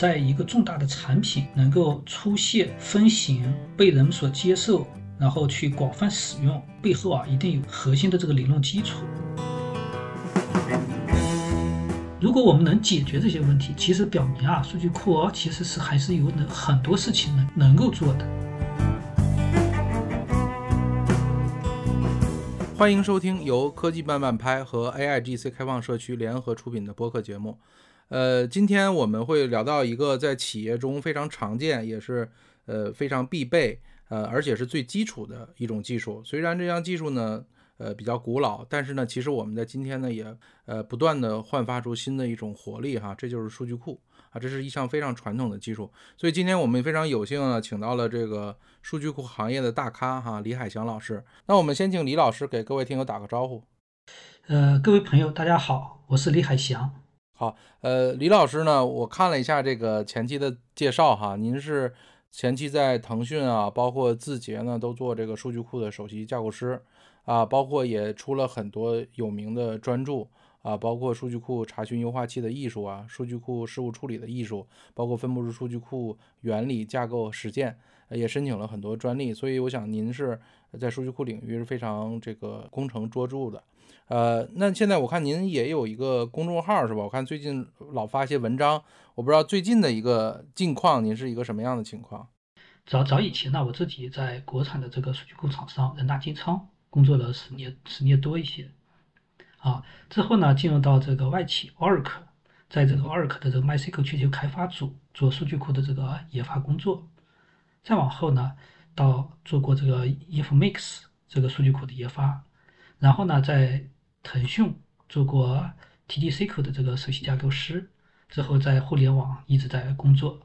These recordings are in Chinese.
在一个重大的产品能够出现、分型、被人们所接受，然后去广泛使用，背后啊一定有核心的这个理论基础。如果我们能解决这些问题，其实表明啊，数据库哦其实是还是有能很多事情能能够做的。欢迎收听由科技慢慢拍和 AIGC 开放社区联合出品的播客节目。呃，今天我们会聊到一个在企业中非常常见，也是呃非常必备，呃而且是最基础的一种技术。虽然这项技术呢。呃，比较古老，但是呢，其实我们在今天呢，也呃不断的焕发出新的一种活力哈，这就是数据库啊，这是一项非常传统的技术。所以今天我们非常有幸呢，请到了这个数据库行业的大咖哈，李海翔老师。那我们先请李老师给各位听友打个招呼。呃，各位朋友，大家好，我是李海翔。好，呃，李老师呢，我看了一下这个前期的介绍哈，您是前期在腾讯啊，包括字节呢，都做这个数据库的首席架构师。啊，包括也出了很多有名的专著啊，包括数据库查询优化器的艺术啊，数据库事务处理的艺术，包括分布式数据库原理架构实践，也申请了很多专利。所以我想您是在数据库领域是非常这个工程卓著的。呃，那现在我看您也有一个公众号是吧？我看最近老发一些文章，我不知道最近的一个近况，您是一个什么样的情况？早早以前呢，我自己在国产的这个数据库厂商人大金仓。工作了十年，十年多一些，啊，之后呢，进入到这个外企 Oracle，在这个 Oracle 的这个 MySQL 全球开发组做数据库的这个研发工作，再往后呢，到做过这个 Infomix 这个数据库的研发，然后呢，在腾讯做过 TDSQL 的这个首席架构师，之后在互联网一直在工作，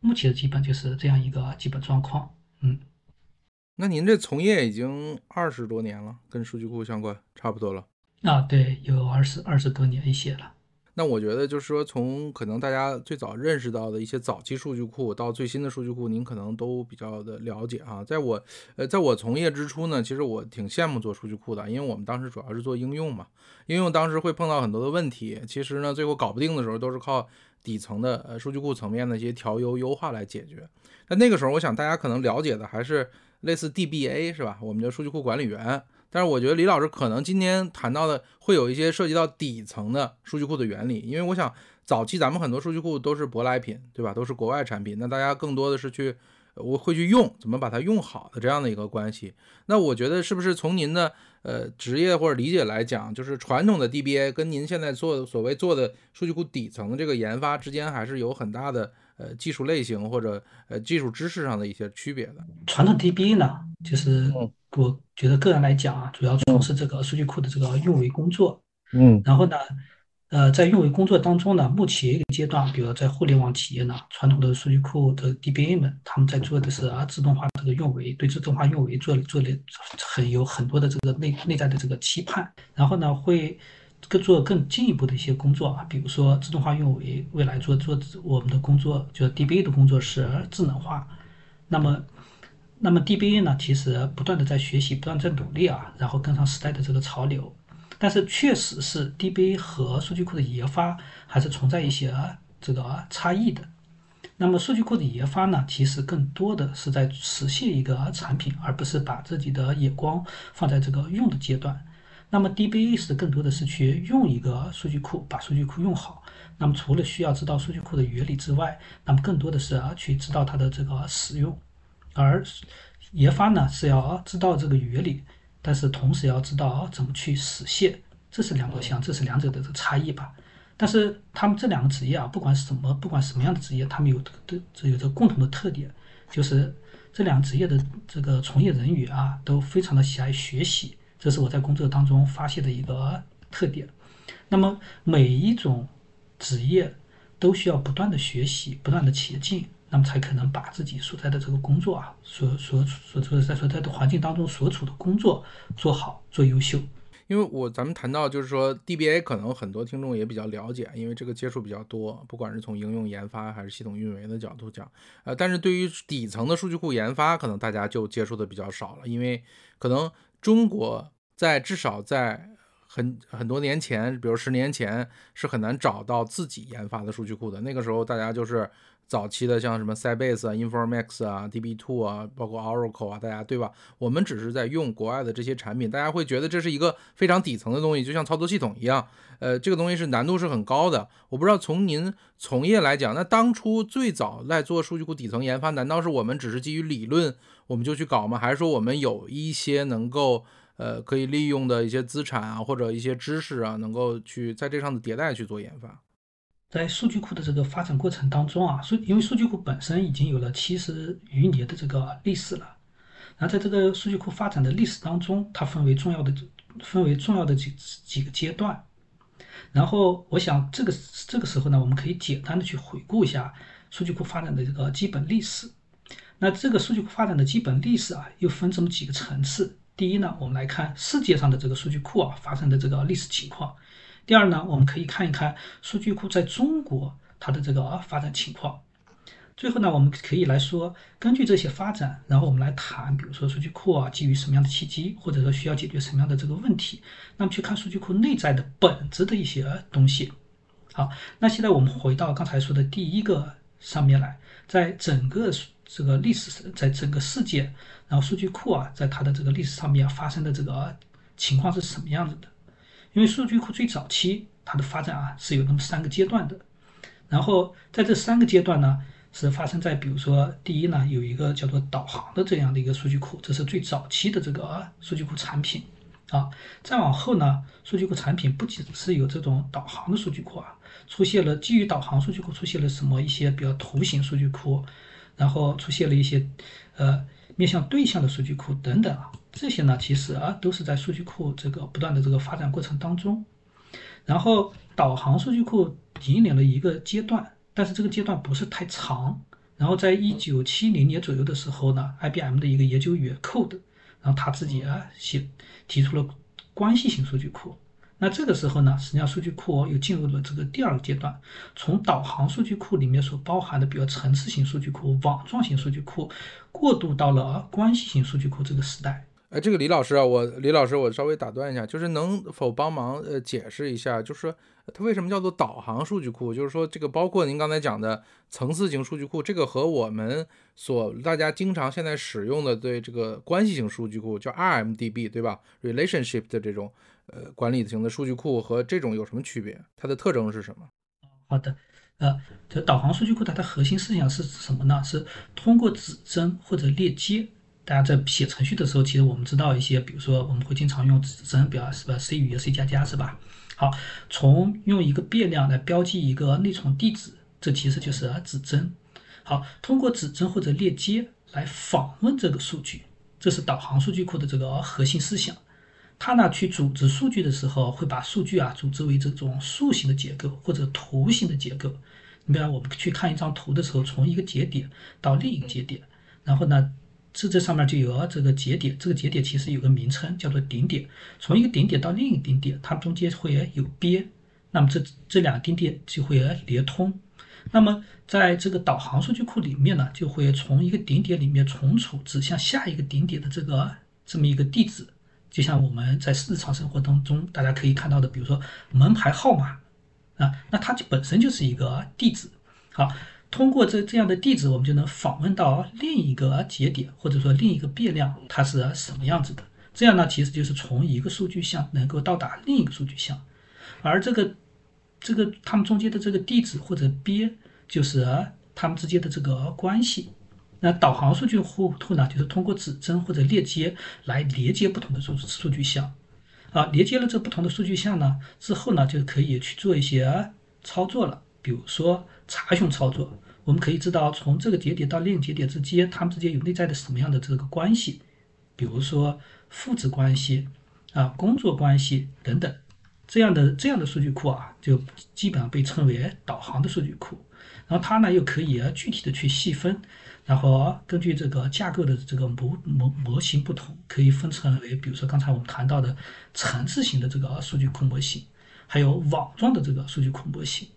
目前基本就是这样一个基本状况，嗯。那您这从业已经二十多年了，跟数据库相关，差不多了。啊，对，有二十二十多年一些了。那我觉得就是说，从可能大家最早认识到的一些早期数据库到最新的数据库，您可能都比较的了解啊。在我呃，在我从业之初呢，其实我挺羡慕做数据库的，因为我们当时主要是做应用嘛，应用当时会碰到很多的问题，其实呢，最后搞不定的时候，都是靠底层的呃数据库层面的一些调优优化来解决。那那个时候，我想大家可能了解的还是。类似 DBA 是吧？我们叫数据库管理员。但是我觉得李老师可能今天谈到的会有一些涉及到底层的数据库的原理，因为我想早期咱们很多数据库都是舶来品，对吧？都是国外产品，那大家更多的是去我会去用，怎么把它用好的这样的一个关系。那我觉得是不是从您的呃职业或者理解来讲，就是传统的 DBA 跟您现在做所谓做的数据库底层的这个研发之间还是有很大的。呃，技术类型或者呃技术知识上的一些区别的。传统 DBA 呢，就是我觉得个人来讲啊，主要从事这个数据库的这个运维工作。嗯。然后呢，呃，在运维工作当中呢，目前一个阶段，比如在互联网企业呢，传统的数据库的 DBA 们，他们在做的是啊自动化这个运维，对自动化运维做做了很有很多的这个内内在的这个期盼。然后呢，会。更做更进一步的一些工作啊，比如说自动化运维，未来做做我们的工作，就是 DBA 的工作是智能化。那么，那么 DBA 呢，其实不断的在学习，不断在努力啊，然后跟上时代的这个潮流。但是，确实是 DBA 和数据库的研发还是存在一些这个差异的。那么，数据库的研发呢，其实更多的是在实现一个产品，而不是把自己的眼光放在这个用的阶段。那么 DBA 是更多的是去用一个数据库，把数据库用好。那么除了需要知道数据库的原理之外，那么更多的是啊去知道它的这个使用。而研发呢是要知道这个原理，但是同时要知道怎么去实现，这是两个项，这是两者的这个差异吧。但是他们这两个职业啊，不管什么，不管什么样的职业，他们有都这有着共同的特点，就是这两个职业的这个从业人员啊，都非常的喜爱学习。这是我在工作当中发现的一个特点。那么每一种职业都需要不断的学习，不断的前进，那么才可能把自己所在的这个工作啊，所所所处在所在的环境当中所处的工作做好，做优秀。因为我咱们谈到就是说 DBA，可能很多听众也比较了解，因为这个接触比较多，不管是从应用研发还是系统运维的角度讲，呃，但是对于底层的数据库研发，可能大家就接触的比较少了，因为可能。中国在至少在很很多年前，比如十年前是很难找到自己研发的数据库的。那个时候大家就是早期的像什么 Sybase 啊、Informatics 啊、DB2 啊，包括 Oracle 啊，大家对吧？我们只是在用国外的这些产品，大家会觉得这是一个非常底层的东西，就像操作系统一样。呃，这个东西是难度是很高的。我不知道从您从业来讲，那当初最早来做数据库底层研发，难道是我们只是基于理论我们就去搞吗？还是说我们有一些能够？呃，可以利用的一些资产啊，或者一些知识啊，能够去在这上的迭代去做研发。在数据库的这个发展过程当中啊，数因为数据库本身已经有了七十余年的这个历史了，然后在这个数据库发展的历史当中，它分为重要的分为重要的几几个阶段。然后我想这个这个时候呢，我们可以简单的去回顾一下数据库发展的这个基本历史。那这个数据库发展的基本历史啊，又分这么几个层次。第一呢，我们来看世界上的这个数据库啊发生的这个历史情况。第二呢，我们可以看一看数据库在中国它的这个发展情况。最后呢，我们可以来说，根据这些发展，然后我们来谈，比如说数据库啊基于什么样的契机，或者说需要解决什么样的这个问题，那么去看数据库内在的本质的一些东西。好，那现在我们回到刚才说的第一个上面来，在整个这个历史，在整个世界。然后数据库啊，在它的这个历史上面发生的这个情况是什么样子的？因为数据库最早期它的发展啊是有那么三个阶段的。然后在这三个阶段呢，是发生在比如说第一呢，有一个叫做导航的这样的一个数据库，这是最早期的这个数据库产品啊。再往后呢，数据库产品不仅是有这种导航的数据库啊，出现了基于导航数据库出现了什么一些比较图形数据库，然后出现了一些呃。面向对象的数据库等等啊，这些呢，其实啊都是在数据库这个不断的这个发展过程当中。然后导航数据库引领了一个阶段，但是这个阶段不是太长。然后在一九七零年左右的时候呢，IBM 的一个研究员 Code，然后他自己啊写提出了关系型数据库。那这个时候呢，实际上数据库又进入了这个第二个阶段，从导航数据库里面所包含的比较层次型数据库、网状型数据库，过渡到了关系型数据库这个时代。哎，这个李老师啊，我李老师，我稍微打断一下，就是能否帮忙呃解释一下，就是它为什么叫做导航数据库？就是说这个包括您刚才讲的层次型数据库，这个和我们所大家经常现在使用的对这个关系型数据库叫 RMDB 对吧？relationship 的这种。呃，管理型的数据库和这种有什么区别？它的特征是什么？好的，呃，这导航数据库它的核心思想是什么呢？是通过指针或者链接。大家在写程序的时候，其实我们知道一些，比如说我们会经常用指针，比方是吧？C 语言 C 加加是吧？好，从用一个变量来标记一个内存地址，这其实就是指针。好，通过指针或者链接来访问这个数据，这是导航数据库的这个核心思想。它呢去组织数据的时候，会把数据啊组织为这种树形的结构或者图形的结构。你比方我们去看一张图的时候，从一个节点到另一个节点，然后呢，这这上面就有这个节点，这个节点其实有个名称叫做顶点。从一个顶点到另一个顶点，它中间会有边，那么这这两个顶点就会连通。那么在这个导航数据库里面呢，就会从一个顶点里面存储指向下一个顶点的这个这么一个地址。就像我们在日常生活当中，大家可以看到的，比如说门牌号码啊，那它就本身就是一个地址。好，通过这这样的地址，我们就能访问到另一个节点，或者说另一个变量，它是什么样子的。这样呢，其实就是从一个数据项能够到达另一个数据项，而这个这个它们中间的这个地址或者边，就是它们之间的这个关系。那导航数据库呢，就是通过指针或者链接来连接不同的数数据项，啊，连接了这不同的数据项呢之后呢，就可以去做一些操作了，比如说查询操作，我们可以知道从这个节点到另节点之间，它们之间有内在的什么样的这个关系，比如说父子关系啊、工作关系等等，这样的这样的数据库啊，就基本上被称为导航的数据库，然后它呢又可以具体的去细分。然后根据这个架构的这个模模模型不同，可以分成为，比如说刚才我们谈到的层次型的这个数据库模型，还有网状的这个数据库模型。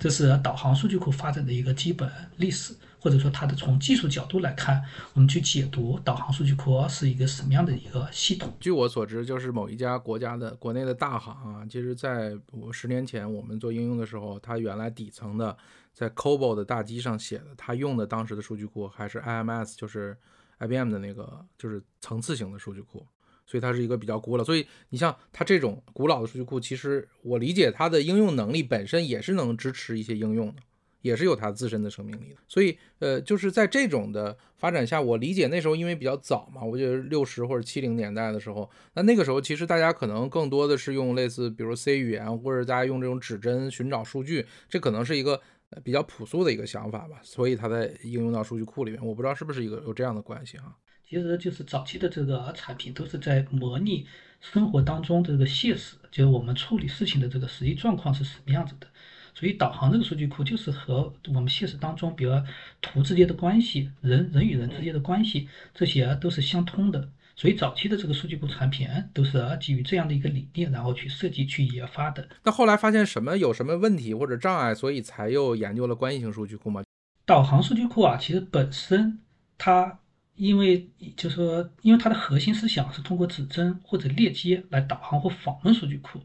这是导航数据库发展的一个基本历史，或者说它的从技术角度来看，我们去解读导航数据库是一个什么样的一个系统。据我所知，就是某一家国家的国内的大行啊，其实在我十年前我们做应用的时候，它原来底层的在 COBOL 的大机上写的，它用的当时的数据库还是 IMS，就是 IBM 的那个就是层次型的数据库。所以它是一个比较古老，所以你像它这种古老的数据库，其实我理解它的应用能力本身也是能支持一些应用的，也是有它自身的生命力的。所以，呃，就是在这种的发展下，我理解那时候因为比较早嘛，我觉得六十或者七零年代的时候，那那个时候其实大家可能更多的是用类似比如 C 语言，或者大家用这种指针寻找数据，这可能是一个比较朴素的一个想法吧。所以它在应用到数据库里面，我不知道是不是一个有这样的关系哈。其实就是早期的这个产品都是在模拟生活当中这个现实，就是我们处理事情的这个实际状况是什么样子的。所以导航这个数据库就是和我们现实当中，比如图之间的关系、人人与人之间的关系，这些都是相通的。所以早期的这个数据库产品都是基于这样的一个理念，然后去设计、去研发的。那后来发现什么有什么问题或者障碍，所以才又研究了关系型数据库吗？导航数据库啊，其实本身它。因为就是说，因为它的核心思想是通过指针或者链接来导航或访问数据库，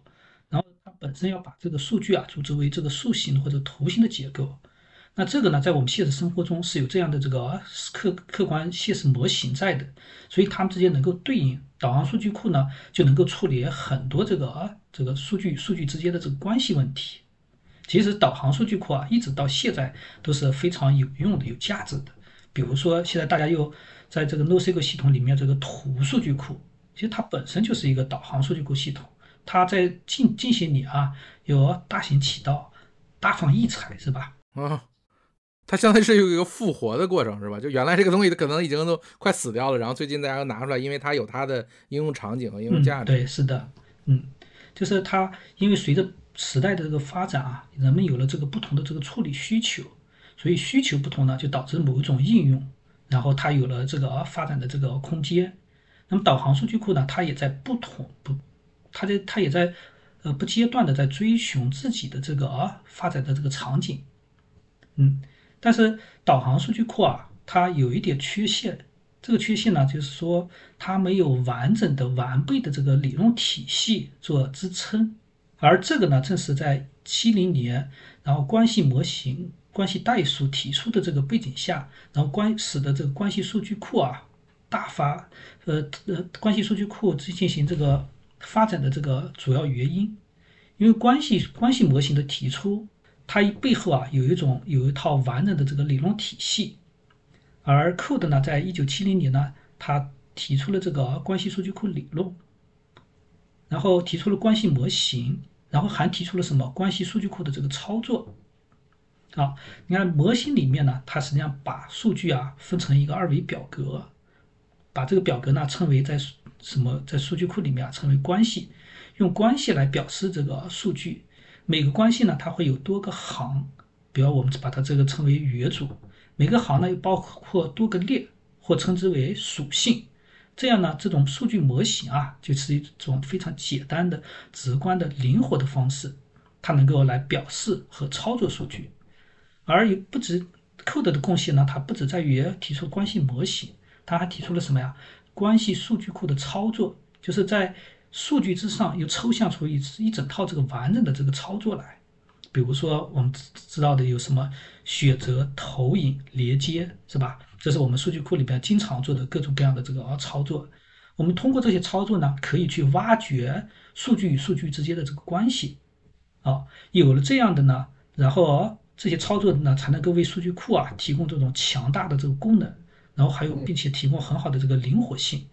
然后它本身要把这个数据啊组织为这个树形或者图形的结构。那这个呢，在我们现实生活中是有这样的这个客客观现实模型在的，所以它们之间能够对应。导航数据库呢，就能够处理很多这个啊这个数据数据之间的这个关系问题。其实导航数据库啊，一直到现在都是非常有用的、有价值的。比如说，现在大家又在这个 NoSQL 系统里面，这个图数据库，其实它本身就是一个导航数据库系统。它在近近些年啊，有大行其道，大放异彩，是吧？啊，它相当于是有一个复活的过程，是吧？就原来这个东西可能已经都快死掉了，然后最近大家又拿出来，因为它有它的应用场景和应用价值。对，是的，嗯，就是它因为随着时代的这个发展啊，人们有了这个不同的这个处理需求。所以需求不同呢，就导致某一种应用，然后它有了这个发展的这个空间。那么导航数据库呢，它也在不同不，它在它也在呃不阶段的在追寻自己的这个啊发展的这个场景。嗯，但是导航数据库啊，它有一点缺陷，这个缺陷呢，就是说它没有完整的完备的这个理论体系做支撑。而这个呢，正是在七零年，然后关系模型。关系代数提出的这个背景下，然后关使得这个关系数据库啊大发，呃呃，关系数据库进行这个发展的这个主要原因，因为关系关系模型的提出，它背后啊有一种有一套完整的这个理论体系，而 Code 呢，在一九七零年呢，他提出了这个关系数据库理论，然后提出了关系模型，然后还提出了什么？关系数据库的这个操作。啊，你看模型里面呢，它实际上把数据啊分成一个二维表格，把这个表格呢称为在什么在数据库里面啊称为关系，用关系来表示这个数据。每个关系呢，它会有多个行，比如我们把它这个称为元组，每个行呢又包括多个列，或称之为属性。这样呢，这种数据模型啊，就是一种非常简单的、直观的、灵活的方式，它能够来表示和操作数据。而也不止 Code 的贡献呢，它不止在于提出关系模型，它还提出了什么呀？关系数据库的操作，就是在数据之上又抽象出一一整套这个完整的这个操作来。比如说我们知道的有什么选择、投影、连接，是吧？这是我们数据库里边经常做的各种各样的这个操作。我们通过这些操作呢，可以去挖掘数据与数据之间的这个关系。啊，有了这样的呢，然后。这些操作呢，才能够为数据库啊提供这种强大的这个功能，然后还有并且提供很好的这个灵活性，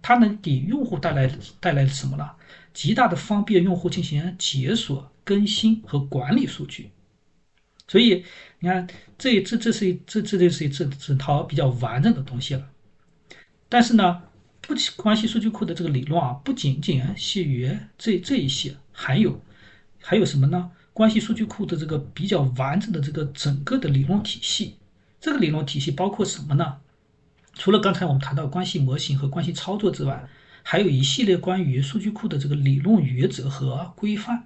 它能给用户带来带来什么呢？极大的方便用户进行解锁、更新和管理数据。所以你看，这这这是一这这就是一整整套比较完整的东西了。但是呢，不关系数据库的这个理论啊，不仅仅限于这这一些，还有还有什么呢？关系数据库的这个比较完整的这个整个的理论体系，这个理论体系包括什么呢？除了刚才我们谈到关系模型和关系操作之外，还有一系列关于数据库的这个理论原则和规范。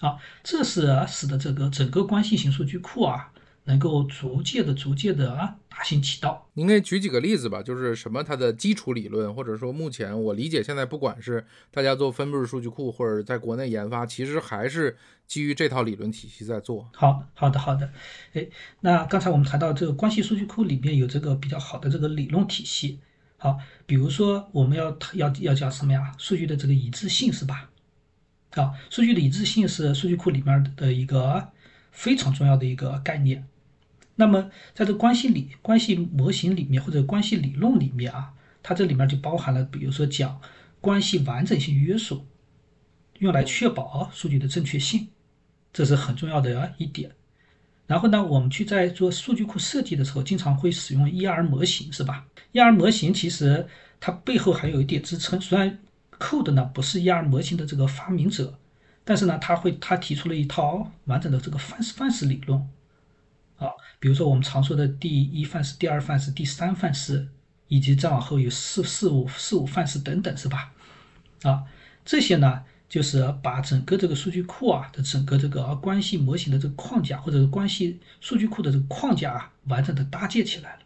啊，这是使得这个整个关系型数据库啊能够逐渐的、逐渐的啊大行其道。您可以举几个例子吧，就是什么它的基础理论，或者说目前我理解现在不管是大家做分布式数据库，或者在国内研发，其实还是基于这套理论体系在做。好好的好的，哎，那刚才我们谈到这个关系数据库里面有这个比较好的这个理论体系。好，比如说我们要要要讲什么呀？数据的这个一致性是吧？啊，数据的一致性是数据库里面的一个非常重要的一个概念。那么在这关系里、关系模型里面或者关系理论里面啊，它这里面就包含了，比如说讲关系完整性约束，用来确保数据的正确性，这是很重要的一点。然后呢，我们去在做数据库设计的时候，经常会使用 ER 模型，是吧？ER 模型其实它背后还有一点支撑。虽然 Code 呢不是 ER 模型的这个发明者，但是呢，他会他提出了一套完整的这个范式范式理论啊，比如说我们常说的第一范式、第二范式、第三范式，以及再往后有四四五四五范式等等，是吧？啊，这些呢。就是把整个这个数据库啊的整个这个关系模型的这个框架，或者是关系数据库的这个框架啊，完整的搭建起来了。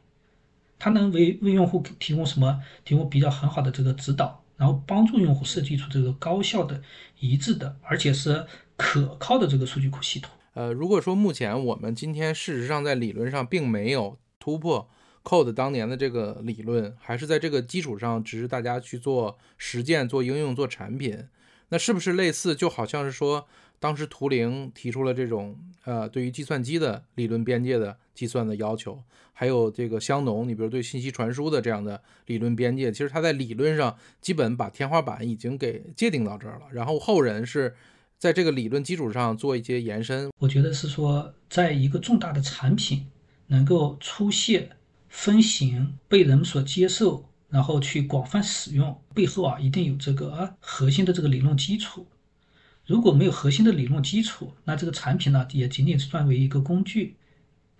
它能为为用户提供什么？提供比较很好的这个指导，然后帮助用户设计出这个高效的、一致的，而且是可靠的这个数据库系统。呃，如果说目前我们今天事实上在理论上并没有突破 Code 当年的这个理论，还是在这个基础上，只是大家去做实践、做应用、做产品。那是不是类似，就好像是说，当时图灵提出了这种呃，对于计算机的理论边界的计算的要求，还有这个香农，你比如对信息传输的这样的理论边界，其实它在理论上基本把天花板已经给界定到这儿了。然后后人是在这个理论基础上做一些延伸。我觉得是说，在一个重大的产品能够出现、分型、被人们所接受。然后去广泛使用，背后啊一定有这个啊核心的这个理论基础。如果没有核心的理论基础，那这个产品呢也仅仅是算为一个工具，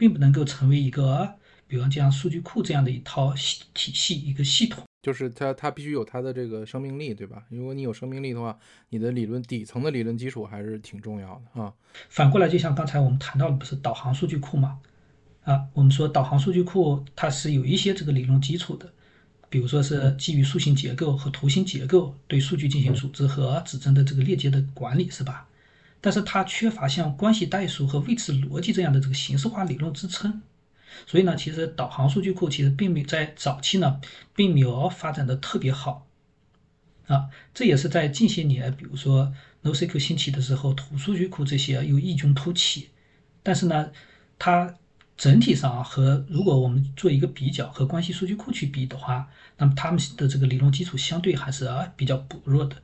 并不能够成为一个，比方像数据库这样的一套系体系一个系统。就是它它必须有它的这个生命力，对吧？如果你有生命力的话，你的理论底层的理论基础还是挺重要的啊。反过来，就像刚才我们谈到的，不是导航数据库嘛？啊，我们说导航数据库它是有一些这个理论基础的。比如说是基于树形结构和图形结构对数据进行组织和指针的这个链接的管理，是吧？但是它缺乏像关系代数和位置逻辑这样的这个形式化理论支撑，所以呢，其实导航数据库其实并没在早期呢，并没有发展的特别好，啊，这也是在近些年，比如说 NoSQL 兴起的时候，图数据库这些又异军突起，但是呢，它。整体上，和如果我们做一个比较，和关系数据库去比的话，那么他们的这个理论基础相对还是啊比较薄弱的。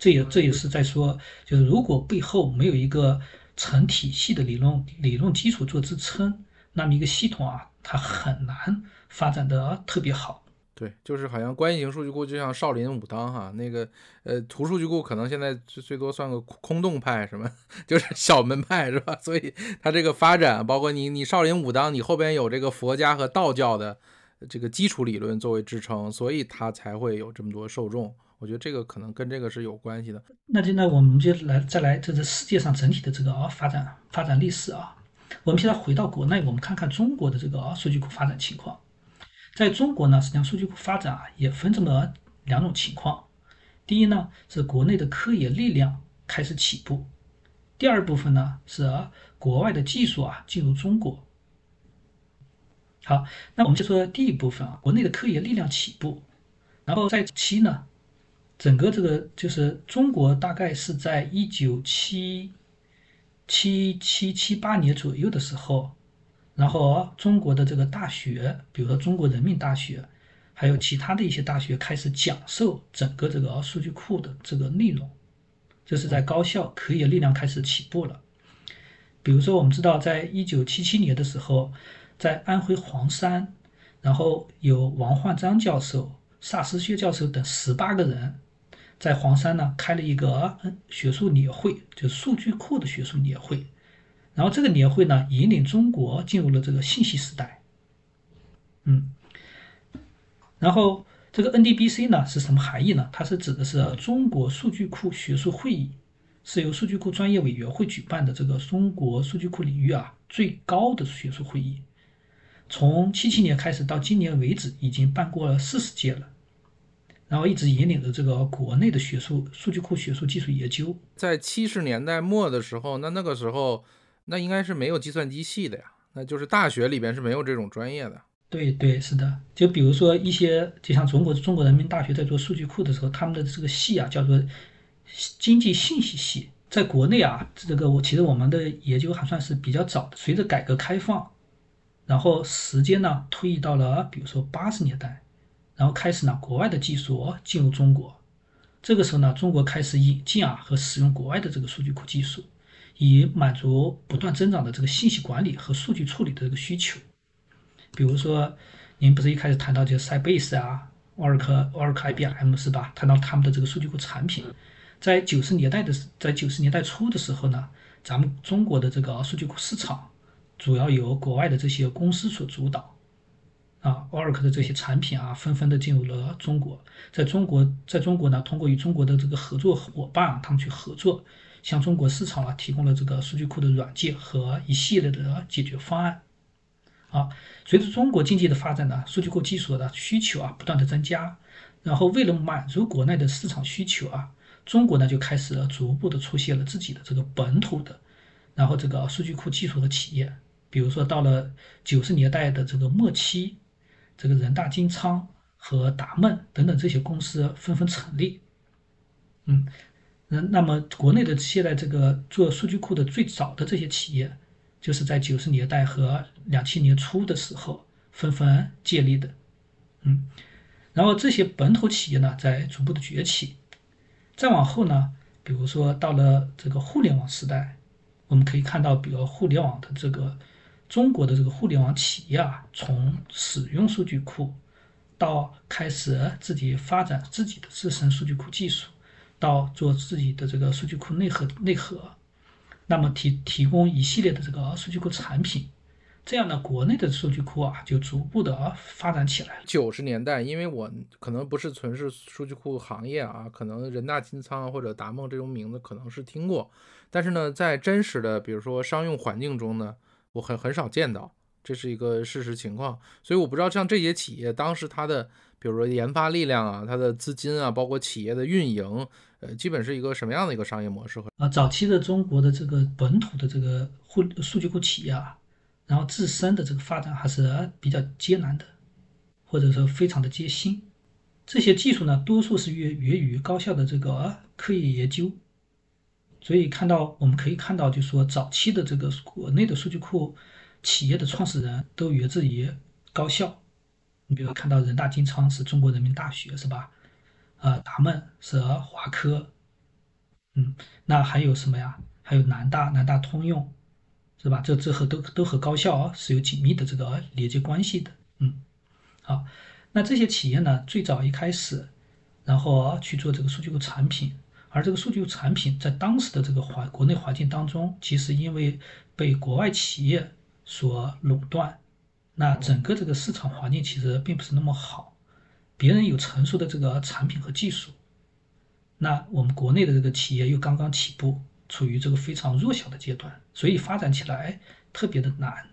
这也这也是在说，就是如果背后没有一个成体系的理论理论基础做支撑，那么一个系统啊，它很难发展的特别好。对，就是好像关系型数据库就像少林武当哈，那个呃图数据库可能现在最最多算个空洞派什么，就是小门派是吧？所以它这个发展，包括你你少林武当，你后边有这个佛家和道教的这个基础理论作为支撑，所以它才会有这么多受众。我觉得这个可能跟这个是有关系的。那现在我们就来再来这个世界上整体的这个啊发展发展历史啊，我们现在回到国内，我们看看中国的这个啊数据库发展情况。在中国呢，实际上数据库发展啊也分这么两种情况。第一呢是国内的科研力量开始起步，第二部分呢是国外的技术啊进入中国。好，那我们就说第一部分啊，国内的科研力量起步，然后在期呢，整个这个就是中国大概是在一九七七七七八年左右的时候。然后中国的这个大学，比如说中国人民大学，还有其他的一些大学开始讲授整个这个数据库的这个内容，这是在高校科研力量开始起步了。比如说，我们知道，在一九七七年的时候，在安徽黄山，然后有王焕章教授、萨思薛教授等十八个人，在黄山呢开了一个学术年会，就是数据库的学术年会。然后这个年会呢，引领中国进入了这个信息时代。嗯，然后这个 NDBC 呢是什么含义呢？它是指的是中国数据库学术会议，是由数据库专业委员会举办的这个中国数据库领域啊最高的学术会议。从七七年开始到今年为止，已经办过了四十届了。然后一直引领着这个国内的学术数据库学术技术研究。在七十年代末的时候，那那个时候那应该是没有计算机系的呀，那就是大学里边是没有这种专业的。对对，是的。就比如说一些，就像中国中国人民大学在做数据库的时候，他们的这个系啊叫做经济信息系。在国内啊，这个我其实我们的研究还算是比较早的。随着改革开放，然后时间呢推移到了比如说八十年代。然后开始呢，国外的技术进入中国，这个时候呢，中国开始引进啊和使用国外的这个数据库技术，以满足不断增长的这个信息管理和数据处理的这个需求。比如说，您不是一开始谈到就是 Sybase 啊、Oracle、Oracle IBM 是吧？谈到他们的这个数据库产品，在九十年代的在九十年代初的时候呢，咱们中国的这个数据库市场主要由国外的这些公司所主导。啊，Oracle 的这些产品啊，纷纷的进入了中国。在中国，在中国呢，通过与中国的这个合作伙伴，他们去合作，向中国市场啊提供了这个数据库的软件和一系列的解决方案。啊，随着中国经济的发展呢，数据库技术的需求啊不断的增加。然后为了满足国内的市场需求啊，中国呢就开始了逐步的出现了自己的这个本土的，然后这个数据库技术的企业。比如说到了九十年代的这个末期。这个人大金仓和达梦等等这些公司纷纷成立，嗯，那那么国内的现在这个做数据库的最早的这些企业，就是在九十年代和两千年初的时候纷纷建立的，嗯，然后这些本土企业呢在逐步的崛起，再往后呢，比如说到了这个互联网时代，我们可以看到，比如互联网的这个。中国的这个互联网企业啊，从使用数据库，到开始自己发展自己的自身数据库技术，到做自己的这个数据库内核内核，那么提提供一系列的这个数据库产品，这样呢，国内的数据库啊就逐步的发展起来。九十年代，因为我可能不是从事数据库行业啊，可能人大金仓或者达梦这种名字可能是听过，但是呢，在真实的比如说商用环境中呢。我很很少见到，这是一个事实情况，所以我不知道像这些企业当时它的，比如说研发力量啊，它的资金啊，包括企业的运营，呃，基本是一个什么样的一个商业模式和啊，早期的中国的这个本土的这个互数据库企业啊，然后自身的这个发展还是比较艰难的，或者说非常的艰辛。这些技术呢，多数是源源于高校的这个啊科研研究。所以看到，我们可以看到，就是说，早期的这个国内的数据库企业的创始人都源自于高校。你比如看到人大金仓是中国人民大学，是吧？啊，达梦是华科，嗯，那还有什么呀？还有南大，南大通用，是吧？这这和都都和高校啊是有紧密的这个连接关系的，嗯。好，那这些企业呢，最早一开始，然后去做这个数据库产品。而这个数据产品在当时的这个环国内环境当中，其实因为被国外企业所垄断，那整个这个市场环境其实并不是那么好。别人有成熟的这个产品和技术，那我们国内的这个企业又刚刚起步，处于这个非常弱小的阶段，所以发展起来特别的难。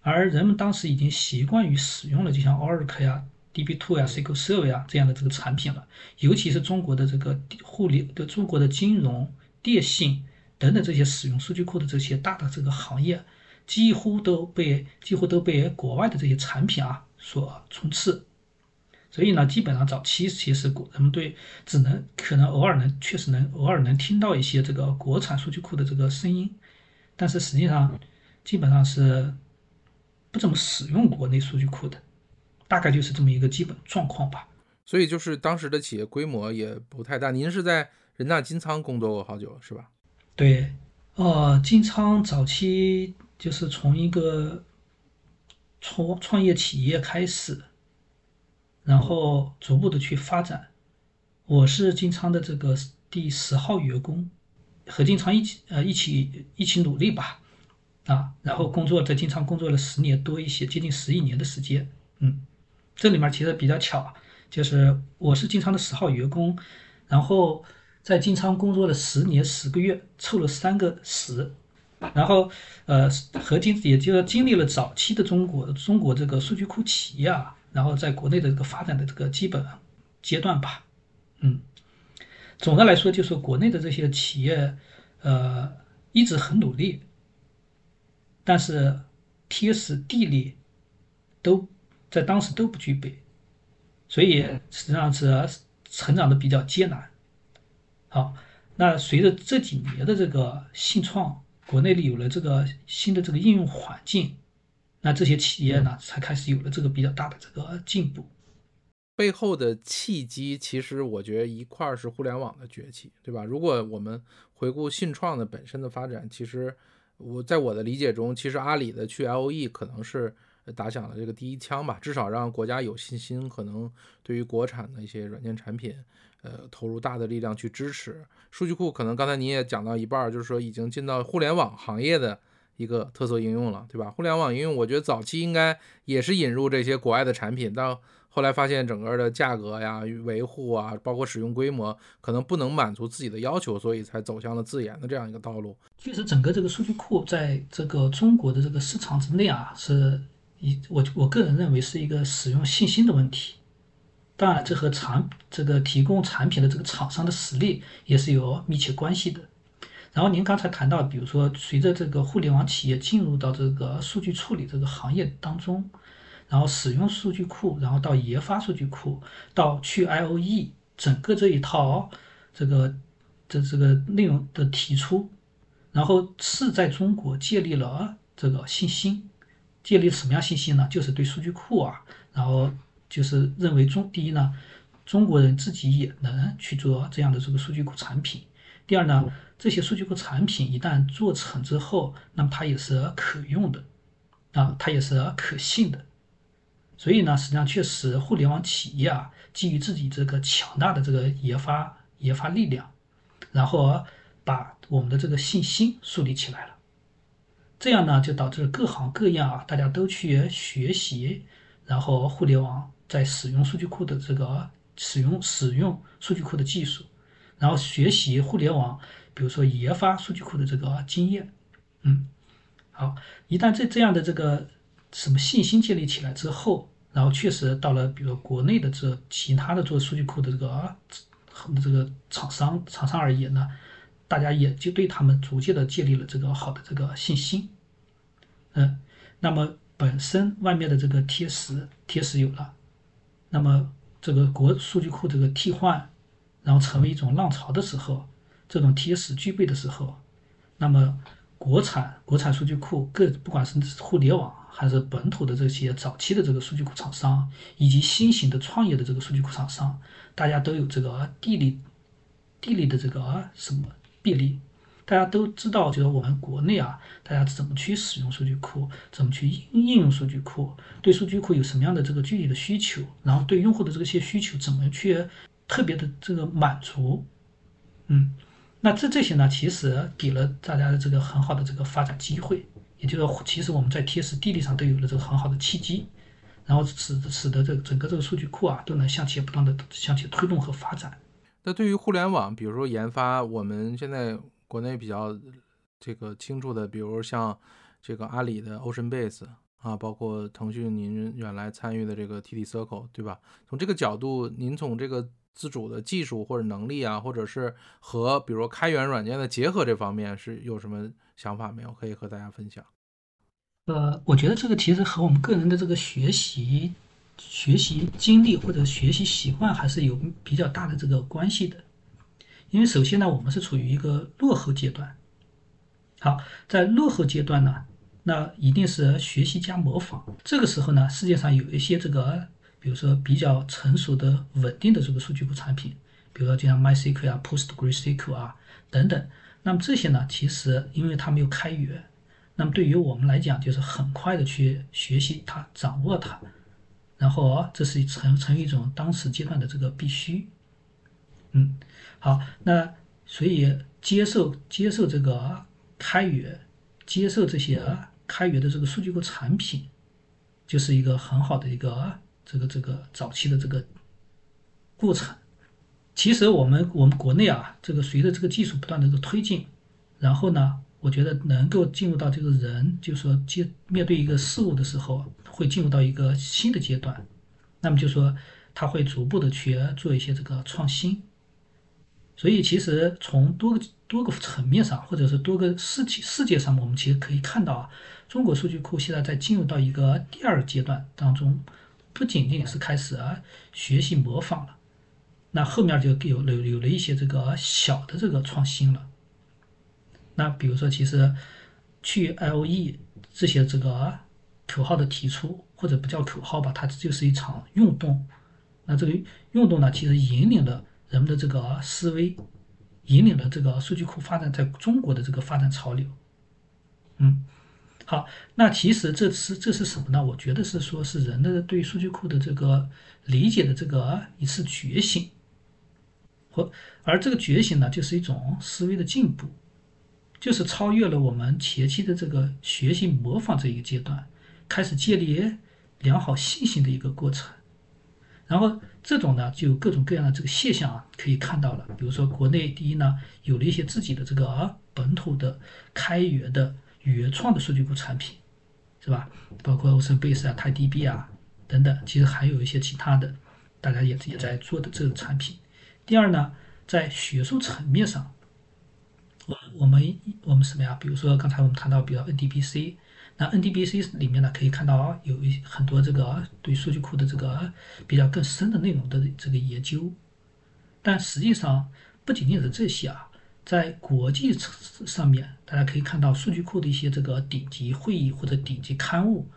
而人们当时已经习惯于使用了，就像 Oracle 呀。DB2 呀，SQL Server 呀这样的这个产品了，尤其是中国的这个互联的中国的金融、电信等等这些使用数据库的这些大的这个行业，几乎都被几乎都被国外的这些产品啊所充斥。所以呢，基本上早期其实国人们对只能可能偶尔能确实能偶尔能听到一些这个国产数据库的这个声音，但是实际上基本上是不怎么使用国内数据库的。大概就是这么一个基本状况吧，所以就是当时的企业规模也不太大。您是在人大金仓工作过好久是吧？对，呃，金仓早期就是从一个创创业企业开始，然后逐步的去发展。我是金仓的这个第十号员工，和金仓一起呃一起一起努力吧，啊，然后工作在金仓工作了十年多一些，接近十一年的时间，嗯。这里面其实比较巧，就是我是金仓的十号员工，然后在金仓工作了十年十个月，凑了三个十，然后呃和经也就经历了早期的中国中国这个数据库企业啊，然后在国内的这个发展的这个基本阶段吧，嗯，总的来说就是国内的这些企业呃一直很努力，但是天时地利都在当时都不具备，所以实际上是成长的比较艰难。好，那随着这几年的这个信创，国内里有了这个新的这个应用环境，那这些企业呢才开始有了这个比较大的这个进步。背后的契机，其实我觉得一块儿是互联网的崛起，对吧？如果我们回顾信创的本身的发展，其实我在我的理解中，其实阿里的去 L E 可能是打响了这个第一枪吧，至少让国家有信心，可能对于国产的一些软件产品。呃，投入大的力量去支持数据库，可能刚才你也讲到一半，就是说已经进到互联网行业的一个特色应用了，对吧？互联网应用，我觉得早期应该也是引入这些国外的产品，到后来发现整个的价格呀、维护啊，包括使用规模，可能不能满足自己的要求，所以才走向了自研的这样一个道路。确实，整个这个数据库在这个中国的这个市场之内啊，是一我我个人认为是一个使用信心的问题。当然，这和产这个提供产品的这个厂商的实力也是有密切关系的。然后您刚才谈到，比如说随着这个互联网企业进入到这个数据处理这个行业当中，然后使用数据库，然后到研发数据库，到去 I O E，整个这一套这个这这个内容的提出，然后是在中国建立了这个信心，建立什么样信心呢？就是对数据库啊，然后。就是认为中第一呢，中国人自己也能去做这样的这个数据库产品。第二呢，这些数据库产品一旦做成之后，那么它也是可用的，啊，它也是可信的。所以呢，实际上确实互联网企业啊，基于自己这个强大的这个研发研发力量，然后把我们的这个信心树立起来了。这样呢，就导致各行各业啊，大家都去学习，然后互联网。在使用数据库的这个使用使用数据库的技术，然后学习互联网，比如说研发数据库的这个经验，嗯，好，一旦这这样的这个什么信心建立起来之后，然后确实到了比如国内的这其他的做数据库的这个这个厂商厂商而言呢，大家也就对他们逐渐的建立了这个好的这个信心，嗯，那么本身外面的这个贴实贴实有了。那么，这个国数据库这个替换，然后成为一种浪潮的时候，这种贴实具备的时候，那么国产国产数据库各不管是互联网还是本土的这些早期的这个数据库厂商，以及新型的创业的这个数据库厂商，大家都有这个地理地理的这个什么便利。大家都知道，就是我们国内啊，大家怎么去使用数据库，怎么去应应用数据库，对数据库有什么样的这个具体的需求，然后对用户的这些需求怎么去特别的这个满足，嗯，那这这些呢，其实给了大家的这个很好的这个发展机会，也就是说，其实我们在天时地利上都有了这个很好的契机，然后使使得这整个这个数据库啊都能向前不断的向前推动和发展。那对于互联网，比如说研发，我们现在。国内比较这个清楚的，比如像这个阿里的 OceanBase 啊，包括腾讯您原来参与的这个 TT Circle，对吧？从这个角度，您从这个自主的技术或者能力啊，或者是和比如开源软件的结合这方面，是有什么想法没有？可以和大家分享。呃，我觉得这个其实和我们个人的这个学习学习经历或者学习习惯还是有比较大的这个关系的。因为首先呢，我们是处于一个落后阶段。好，在落后阶段呢，那一定是学习加模仿。这个时候呢，世界上有一些这个，比如说比较成熟的、稳定的这个数据库产品，比如说就像 MySQL 啊、PostgreSQL 啊等等。那么这些呢，其实因为它没有开源，那么对于我们来讲，就是很快的去学习它、掌握它，然后啊这是成成一种当时阶段的这个必须。嗯。好，那所以接受接受这个开源，接受这些开源的这个数据库产品，就是一个很好的一个这个这个早期的这个过程。其实我们我们国内啊，这个随着这个技术不断的这个推进，然后呢，我觉得能够进入到这个人，就是说接面对一个事物的时候，会进入到一个新的阶段。那么就说他会逐步的去做一些这个创新。所以其实从多个多个层面上，或者是多个世界世界上，我们其实可以看到啊，中国数据库现在在进入到一个第二阶段当中，不仅仅是开始啊学习模仿了。那后面就有了有了一些这个小的这个创新了。那比如说，其实去 LE 这些这个口号的提出，或者不叫口号吧，它就是一场运动。那这个运动呢，其实引领了人们的这个思维，引领了这个数据库发展在中国的这个发展潮流。嗯，好，那其实这是这是什么呢？我觉得是说是人的对数据库的这个理解的这个一次觉醒。或而这个觉醒呢，就是一种思维的进步，就是超越了我们前期的这个学习模仿这一个阶段，开始建立良好信心的一个过程。然后这种呢，就有各种各样的这个现象啊，可以看到了。比如说，国内第一呢，有了一些自己的这个啊本土的开源的原创的数据库产品，是吧？包括 Oceanbase 啊、TiDB 啊等等，其实还有一些其他的，大家也也在做的这个产品。第二呢，在学术层面上，我们我们什么呀？比如说刚才我们谈到，比如 NDBC，那 NDBC 里面呢，可以看到有一很多这个对数据库的这个比较更深的内容的这个研究。但实际上不仅仅是这些啊，在国际上面，大家可以看到数据库的一些这个顶级会议或者顶级刊物，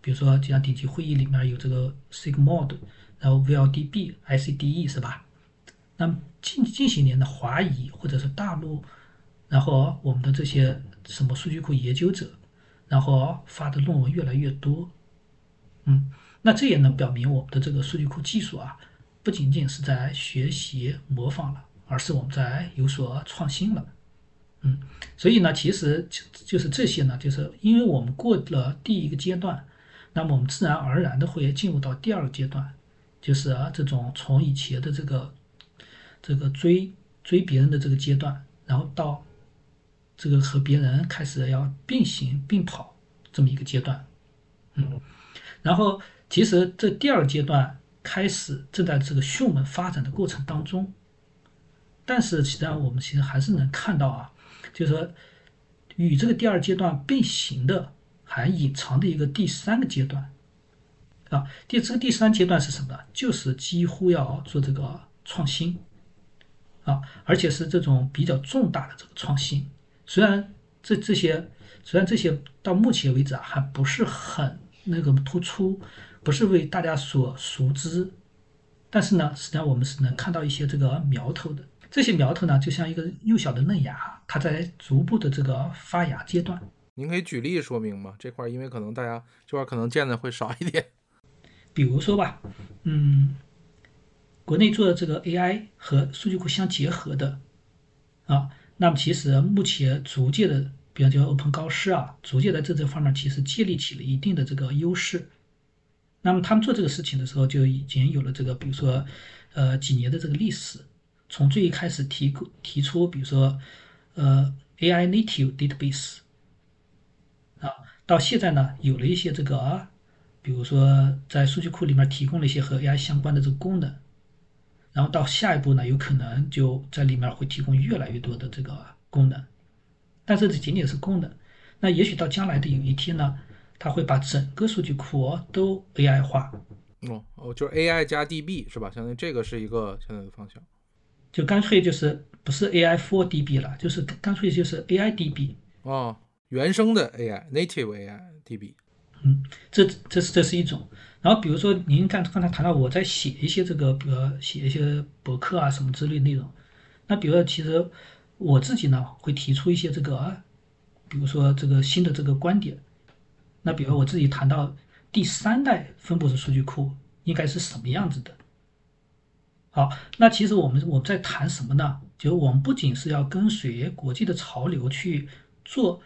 比如说就像顶级会议里面有这个 Sigmod，然后 VLDB、ICDE 是吧？那近近些年的华裔或者是大陆，然后我们的这些什么数据库研究者，然后发的论文越来越多，嗯，那这也能表明我们的这个数据库技术啊，不仅仅是在学习模仿了，而是我们在有所创新了，嗯，所以呢，其实就就是这些呢，就是因为我们过了第一个阶段，那么我们自然而然的会进入到第二个阶段，就是啊这种从以前的这个。这个追追别人的这个阶段，然后到这个和别人开始要并行并跑这么一个阶段，嗯，然后其实这第二阶段开始正在这个迅猛发展的过程当中，但是实际上我们其实还是能看到啊，就是说与这个第二阶段并行的还隐藏的一个第三个阶段，啊，第这个第三阶段是什么呢？就是几乎要做这个创新。啊，而且是这种比较重大的这个创新，虽然这这些虽然这些到目前为止啊还不是很那个突出，不是为大家所熟知，但是呢，实际上我们是能看到一些这个苗头的。这些苗头呢，就像一个幼小的嫩芽，它在逐步的这个发芽阶段。您可以举例说明吗？这块因为可能大家这块可能见的会少一点。比如说吧，嗯。国内做的这个 AI 和数据库相结合的啊，那么其实目前逐渐的，比方叫 Open 高师啊，逐渐在这这方面其实建立起了一定的这个优势。那么他们做这个事情的时候，就已经有了这个，比如说呃几年的这个历史，从最一开始提提出，比如说呃 AI native database 啊，到现在呢有了一些这个啊，比如说在数据库里面提供了一些和 AI 相关的这个功能。然后到下一步呢，有可能就在里面会提供越来越多的这个功能，但是这仅仅是功能。那也许到将来的有一天呢，它会把整个数据库都 AI 化。哦哦，就是 AI 加 DB 是吧？相当于这个是一个现在的方向。就干脆就是不是 AI for DB 了，就是干脆就是 AI DB。哦，原生的 AI，native AI DB。嗯，这这是这是一种。然后比如说您刚刚才谈到我在写一些这个，比如写一些博客啊什么之类内容。那比如说其实我自己呢会提出一些这个，比如说这个新的这个观点。那比如我自己谈到第三代分布式数据库应该是什么样子的。好，那其实我们我们在谈什么呢？就我们不仅是要跟随国际的潮流去做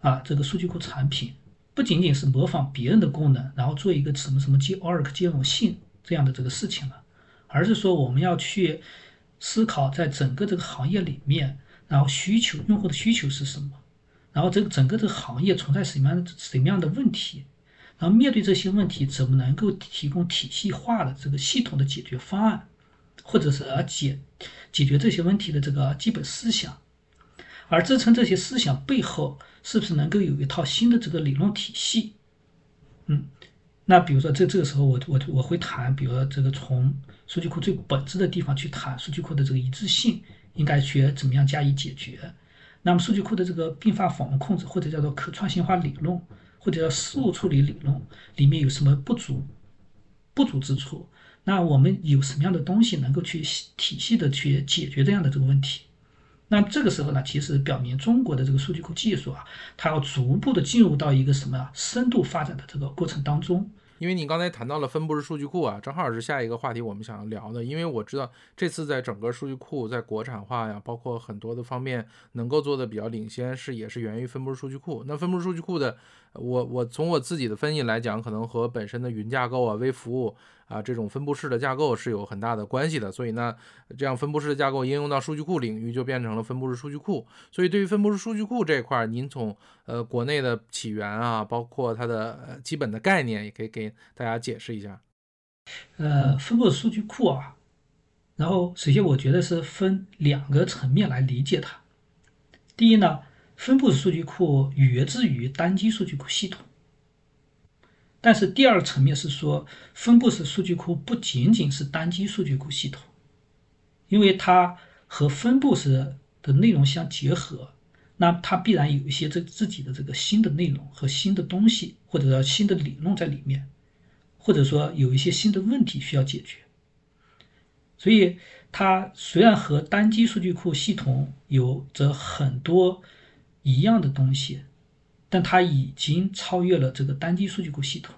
啊这个数据库产品。不仅仅是模仿别人的功能，然后做一个什么什么接 Oracle 兼容性这样的这个事情了，而是说我们要去思考在整个这个行业里面，然后需求用户的需求是什么，然后这个整个这个行业存在什么样的什么样的问题，然后面对这些问题怎么能够提供体系化的这个系统的解决方案，或者是解解决这些问题的这个基本思想，而支撑这些思想背后是不是能够有一套新的这个理论体系？嗯。那比如说，这这个时候，我我我会谈，比如说这个从数据库最本质的地方去谈数据库的这个一致性，应该去怎么样加以解决？那么数据库的这个并发访问控制，或者叫做可创新化理论，或者叫事务处理理论，里面有什么不足不足之处？那我们有什么样的东西能够去体系的去解决这样的这个问题？那这个时候呢，其实表明中国的这个数据库技术啊，它要逐步的进入到一个什么深度发展的这个过程当中。因为你刚才谈到了分布式数据库啊，正好是下一个话题我们想要聊的。因为我知道这次在整个数据库在国产化呀，包括很多的方面能够做的比较领先，是也是源于分布式数据库。那分布式数据库的，我我从我自己的分析来讲，可能和本身的云架构啊、微服务。啊，这种分布式的架构是有很大的关系的，所以呢，这样分布式的架构应用到数据库领域，就变成了分布式数据库。所以对于分布式数据库这一块，您从呃国内的起源啊，包括它的基本的概念，也可以给大家解释一下。呃，分布式数据库啊，然后首先我觉得是分两个层面来理解它。第一呢，分布式数据库源自于单机数据库系统。但是第二层面是说，分布式数据库不仅仅是单机数据库系统，因为它和分布式的内容相结合，那它必然有一些这自己的这个新的内容和新的东西，或者说新的理论在里面，或者说有一些新的问题需要解决。所以它虽然和单机数据库系统有着很多一样的东西。但它已经超越了这个单机数据库系统，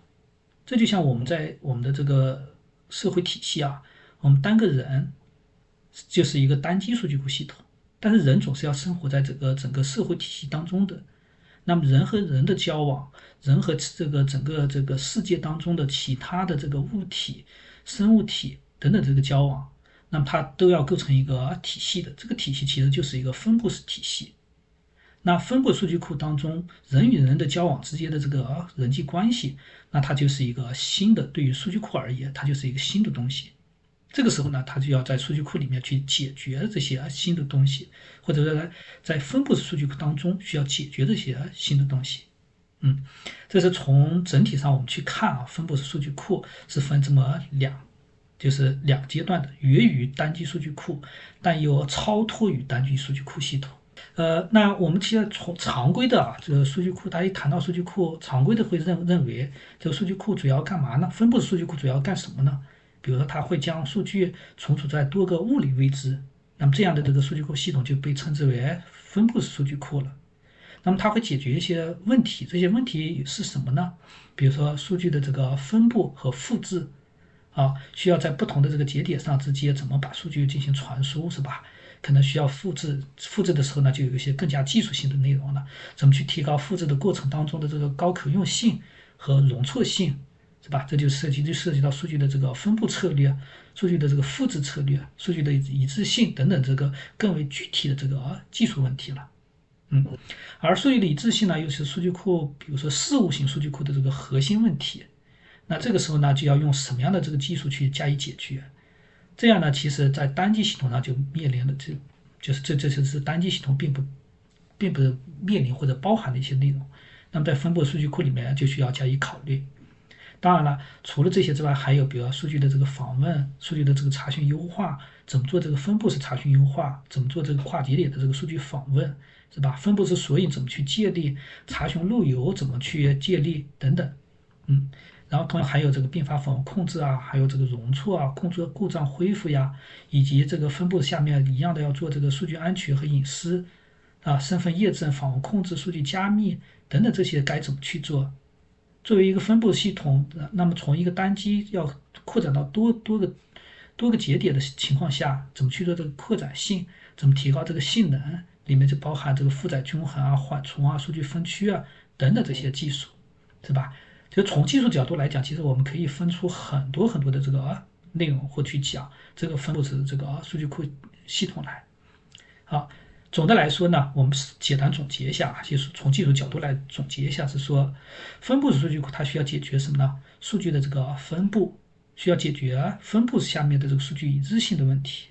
这就像我们在我们的这个社会体系啊，我们单个人就是一个单机数据库系统，但是人总是要生活在这个整个社会体系当中的，那么人和人的交往，人和这个整个这个世界当中的其他的这个物体、生物体等等这个交往，那么它都要构成一个体系的，这个体系其实就是一个分布式体系。那分布数据库当中，人与人的交往之间的这个人际关系，那它就是一个新的，对于数据库而言，它就是一个新的东西。这个时候呢，它就要在数据库里面去解决这些新的东西，或者说在在分布式数据库当中需要解决这些新的东西。嗯，这是从整体上我们去看啊，分布式数据库是分这么两，就是两阶段的，源于单机数据库，但又超脱于单机数据库系统。呃，那我们其实从常规的啊，这个数据库，大家一谈到数据库，常规的会认认为这个数据库主要干嘛呢？分布式数据库主要干什么呢？比如说，它会将数据存储在多个物理位置，那么这样的这个数据库系统就被称之为分布式数据库了。那么它会解决一些问题，这些问题是什么呢？比如说数据的这个分布和复制，啊，需要在不同的这个节点上之间怎么把数据进行传输，是吧？可能需要复制，复制的时候呢，就有一些更加技术性的内容了。怎么去提高复制的过程当中的这个高可用性和容错性，是吧？这就涉及就涉及到数据的这个分布策略、数据的这个复制策略、数据的一致性等等这个更为具体的这个技术问题了。嗯，而数据的一致性呢，又是数据库，比如说事务型数据库的这个核心问题。那这个时候呢，就要用什么样的这个技术去加以解决？这样呢，其实，在单机系统上就面临了这，就是这这就是单机系统并不，并不面临或者包含的一些内容。那么在分布数据库里面就需要加以考虑。当然了，除了这些之外，还有比如数据的这个访问、数据的这个查询优化，怎么做这个分布式查询优化，怎么做这个跨节点的这个数据访问，是吧？分布式索引怎么去建立，查询路由怎么去建立等等，嗯。然后同样还有这个并发访问控制啊，还有这个容错啊，控制故障恢复呀，以及这个分布下面一样的要做这个数据安全和隐私啊，身份验证、访问控制、数据加密等等这些该怎么去做？作为一个分布系统，那么从一个单机要扩展到多多个多个节点的情况下，怎么去做这个扩展性？怎么提高这个性能？里面就包含这个负载均衡啊、缓冲啊、数据分区啊等等这些技术，是吧？就从技术角度来讲，其实我们可以分出很多很多的这个内容或去讲这个分布式这个数据库系统来。好，总的来说呢，我们简单总结一下，就是从技术角度来总结一下，是说分布式数据库它需要解决什么呢？数据的这个分布，需要解决分布式下面的这个数据一致性的问题，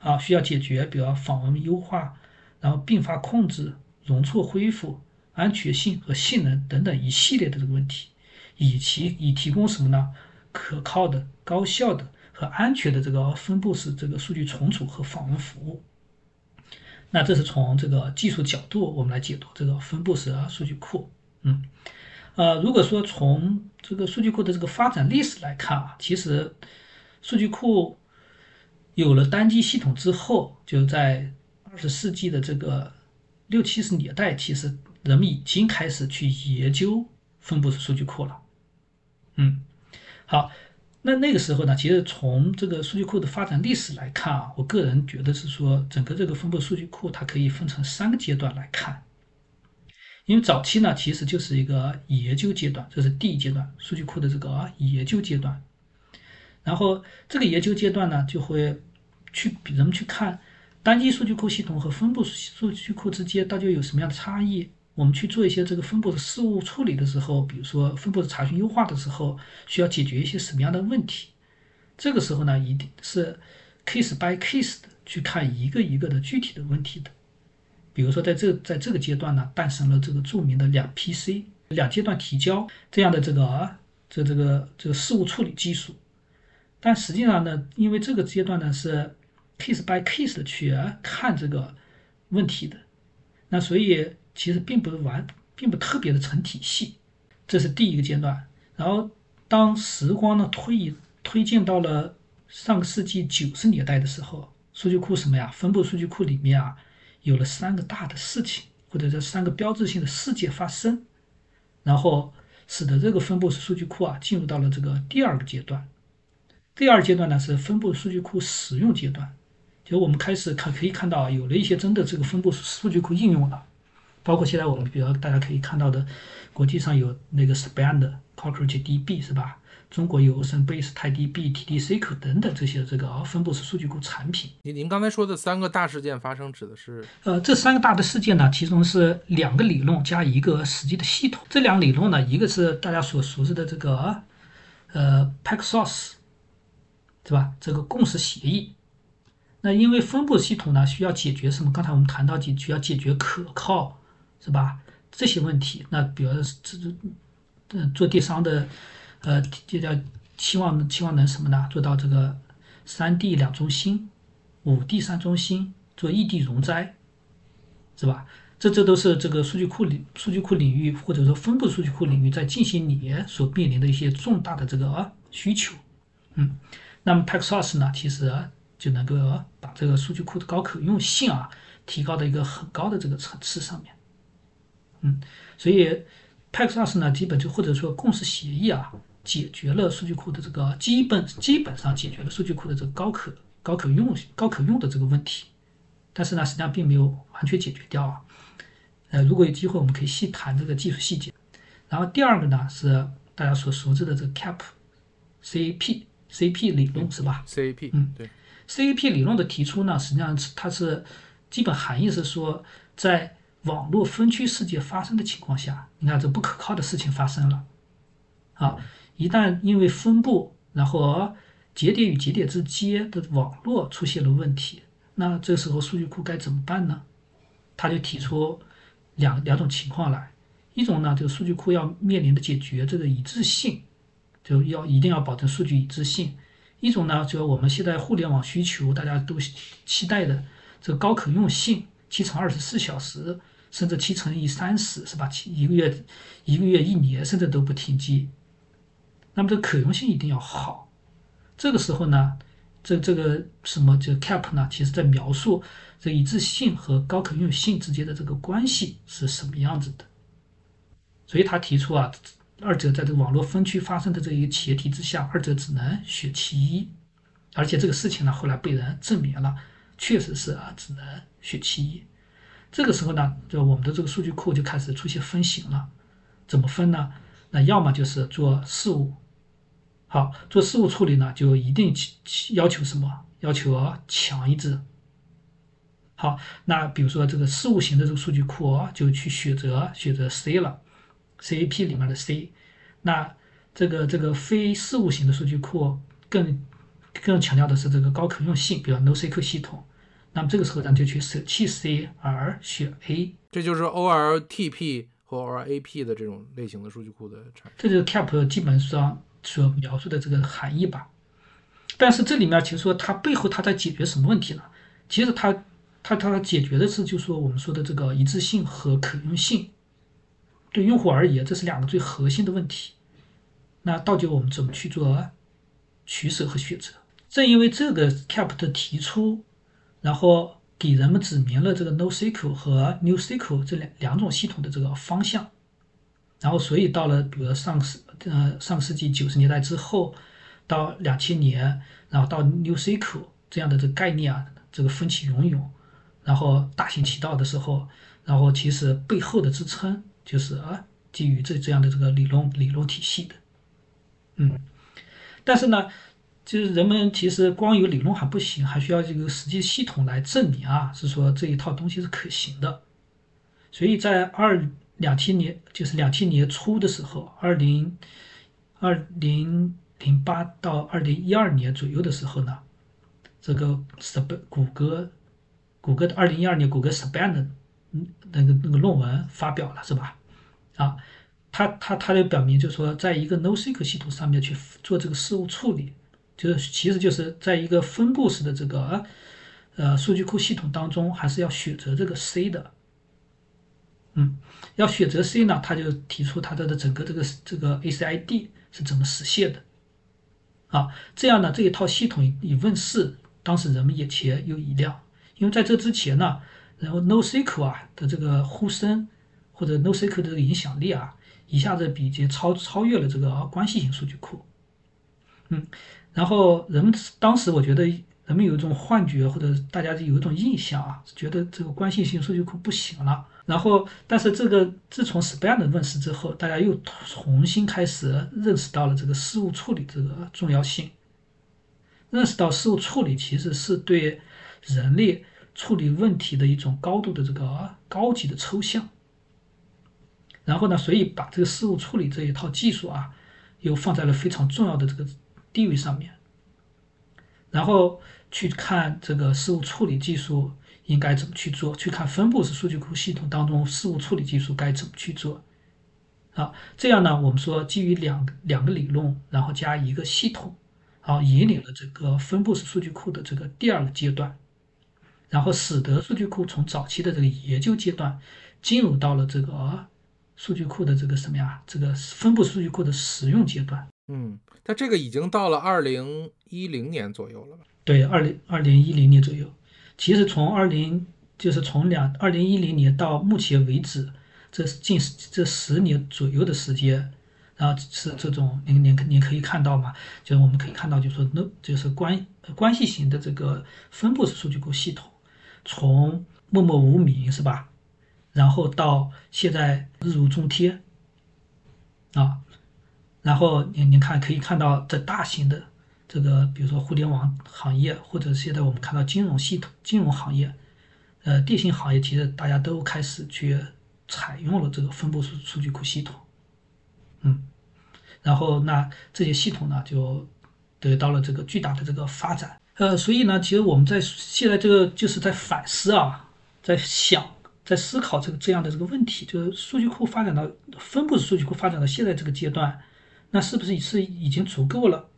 啊，需要解决比如访问优化，然后并发控制、容错恢复、安全性和性能等等一系列的这个问题。以其以提供什么呢？可靠的、高效的和安全的这个分布式这个数据存储和访问服务。那这是从这个技术角度我们来解读这个分布式数据库。嗯，呃，如果说从这个数据库的这个发展历史来看啊，其实数据库有了单机系统之后，就在二十世纪的这个六七十年代，其实人们已经开始去研究分布式数据库了。嗯，好，那那个时候呢，其实从这个数据库的发展历史来看啊，我个人觉得是说，整个这个分布数据库它可以分成三个阶段来看。因为早期呢，其实就是一个研究阶段，这是第一阶段，数据库的这个研究阶段。然后这个研究阶段呢，就会去人们去看单机数据库系统和分布数据库之间到底有什么样的差异。我们去做一些这个分布的事务处理的时候，比如说分布的查询优化的时候，需要解决一些什么样的问题？这个时候呢，一定是 case by case 的去看一个一个的具体的问题的。比如说，在这在这个阶段呢，诞生了这个著名的两 PC 两阶段提交这样的这个啊这这个这个事务处理技术。但实际上呢，因为这个阶段呢是 case by case 的去看这个问题的，那所以。其实并不是完，并不特别的成体系，这是第一个阶段。然后，当时光呢推移推进到了上个世纪九十年代的时候，数据库什么呀？分布数据库里面啊，有了三个大的事情，或者这三个标志性的事件发生，然后使得这个分布式数据库啊进入到了这个第二个阶段。第二阶段呢是分布数据库使用阶段，就我们开始看可以看到有了一些真的这个分布式数据库应用了。包括现在我们比如大家可以看到的，国际上有那个 Span 的 Cockroach DB 是吧？中国有 OceanBase、TiDB、TDSQL 等等这些这个分布式数据库产品。您您刚才说的三个大事件发生指的是？呃，这三个大的事件呢，其中是两个理论加一个实际的系统。这两个理论呢，一个是大家所熟知的这个呃 Paxos，对吧？这个共识协议。那因为分布系统呢，需要解决什么？刚才我们谈到，就需要解决可靠。是吧？这些问题，那比如这这，嗯，做电商的，呃，就叫期望期望能什么呢？做到这个三 D 两中心、五 D 三中心，做异地容灾，是吧？这这都是这个数据库里数据库领域或者说分布数据库领域在近些年所面临的一些重大的这个啊需求。嗯，那么 Paxos 呢，其实就能够把这个数据库的高可用性啊，提高到一个很高的这个层次上面。嗯，所以 Paxos 呢，基本就或者说共识协议啊，解决了数据库的这个基本基本上解决了数据库的这个高可高可用高可用的这个问题，但是呢，实际上并没有完全解决掉啊。呃，如果有机会，我们可以细谈这个技术细节。然后第二个呢，是大家所熟知的这个 CAP，CAP CAP 理论是吧？CAP，嗯，对，CAP 理论的提出呢，实际上是它是基本含义是说在网络分区事件发生的情况下，你看这不可靠的事情发生了，啊，一旦因为分布，然后节点与节点之间的网络出现了问题，那这时候数据库该怎么办呢？他就提出两两种情况来，一种呢，就是数据库要面临的解决这个一致性，就要一定要保证数据一致性；一种呢，就我们现在互联网需求大家都期待的这个高可用性，七乘二十四小时。甚至七乘以三十是吧？七一个月、一个月、一年，甚至都不停机。那么这可用性一定要好。这个时候呢，这这个什么就 CAP 呢？其实在描述这一致性和高可用性之间的这个关系是什么样子的。所以他提出啊，二者在这个网络分区发生的这一个前提之下，二者只能选其一。而且这个事情呢，后来被人证明了，确实是啊，只能选其一。这个时候呢，就我们的这个数据库就开始出现分型了。怎么分呢？那要么就是做事务，好，做事务处理呢，就一定要求什么？要求强一致。好，那比如说这个事务型的这个数据库，就去选择选择 C 了，CAP 里面的 C。那这个这个非事务型的数据库更更强调的是这个高可用性，比如 NoSQL 系统。那么这个时候咱就去舍弃 C 而选 A。这就是 OLTP 和 OLAP 的这种类型的数据库的产。这就是 CAP 基本上所描述的这个含义吧。但是这里面其实说它背后它在解决什么问题呢？其实它它它解决的是就是说我们说的这个一致性和可用性。对用户而言，这是两个最核心的问题。那到底我们怎么去做取舍和选择？正因为这个 CAP 的提出，然后给人们指明了这个 NoSQL 和 NewSQL 这两两种系统的这个方向。然后，所以到了比如上世呃上世纪九十年代之后，到两千年，然后到 NewSQL 这样的这个概念啊，这个风起云涌，然后大行其道的时候，然后其实背后的支撑。就是啊，基于这这样的这个理论理论体系的，嗯，但是呢，就是人们其实光有理论还不行，还需要这个实际系统来证明啊，是说这一套东西是可行的。所以在二两千年，就是两千年初的时候，二零二零零八到二零一二年左右的时候呢，这个 Sp 谷歌谷歌的二零一二年谷歌 Span 那个那个论文发表了是吧？啊，他他他就表明，就是说，在一个 NoSQL 系统上面去做这个事务处理，就是其实就是在一个分布式的这个呃数据库系统当中，还是要选择这个 C 的。嗯，要选择 C 呢，他就提出他的的整个这个这个 ACID 是怎么实现的。啊，这样呢，这一套系统一问世，当时人们眼前又一亮，因为在这之前呢。然后 NoSQL 啊的这个呼声，或者 NoSQL 的这个影响力啊，一下子比肩超超越了这个关系型数据库。嗯，然后人们当时我觉得人们有一种幻觉，或者大家有一种印象啊，觉得这个关系型数据库不行了。然后，但是这个自从 Span 的问世之后，大家又重新开始认识到了这个事务处理这个重要性，认识到事务处理其实是对人类。处理问题的一种高度的这个高级的抽象，然后呢，所以把这个事务处理这一套技术啊，又放在了非常重要的这个地位上面，然后去看这个事务处理技术应该怎么去做，去看分布式数据库系统当中事务处理技术该怎么去做，啊，这样呢，我们说基于两两个理论，然后加一个系统，好，引领了这个分布式数据库的这个第二个阶段。然后使得数据库从早期的这个研究阶段，进入到了这个数据库的这个什么呀？这个分布数据库的使用阶段。嗯，它这个已经到了二零一零年左右了吧？对，二零二零一零年左右。其实从二零就是从两二零一零年到目前为止，这近这十年左右的时间，然后是这种您您您可以看到嘛？就是我们可以看到，就是说那就是关关系型的这个分布式数据库系统。从默默无名是吧，然后到现在日如中天，啊，然后你你看可以看到这大型的这个，比如说互联网行业，或者现在我们看到金融系统、金融行业，呃，电信行业，其实大家都开始去采用了这个分布式数据库系统，嗯，然后那这些系统呢，就得到了这个巨大的这个发展。呃，所以呢，其实我们在现在这个就是在反思啊，在想，在思考这个这样的这个问题，就是数据库发展到分布式数据库发展到现在这个阶段，那是不是是已经足够了？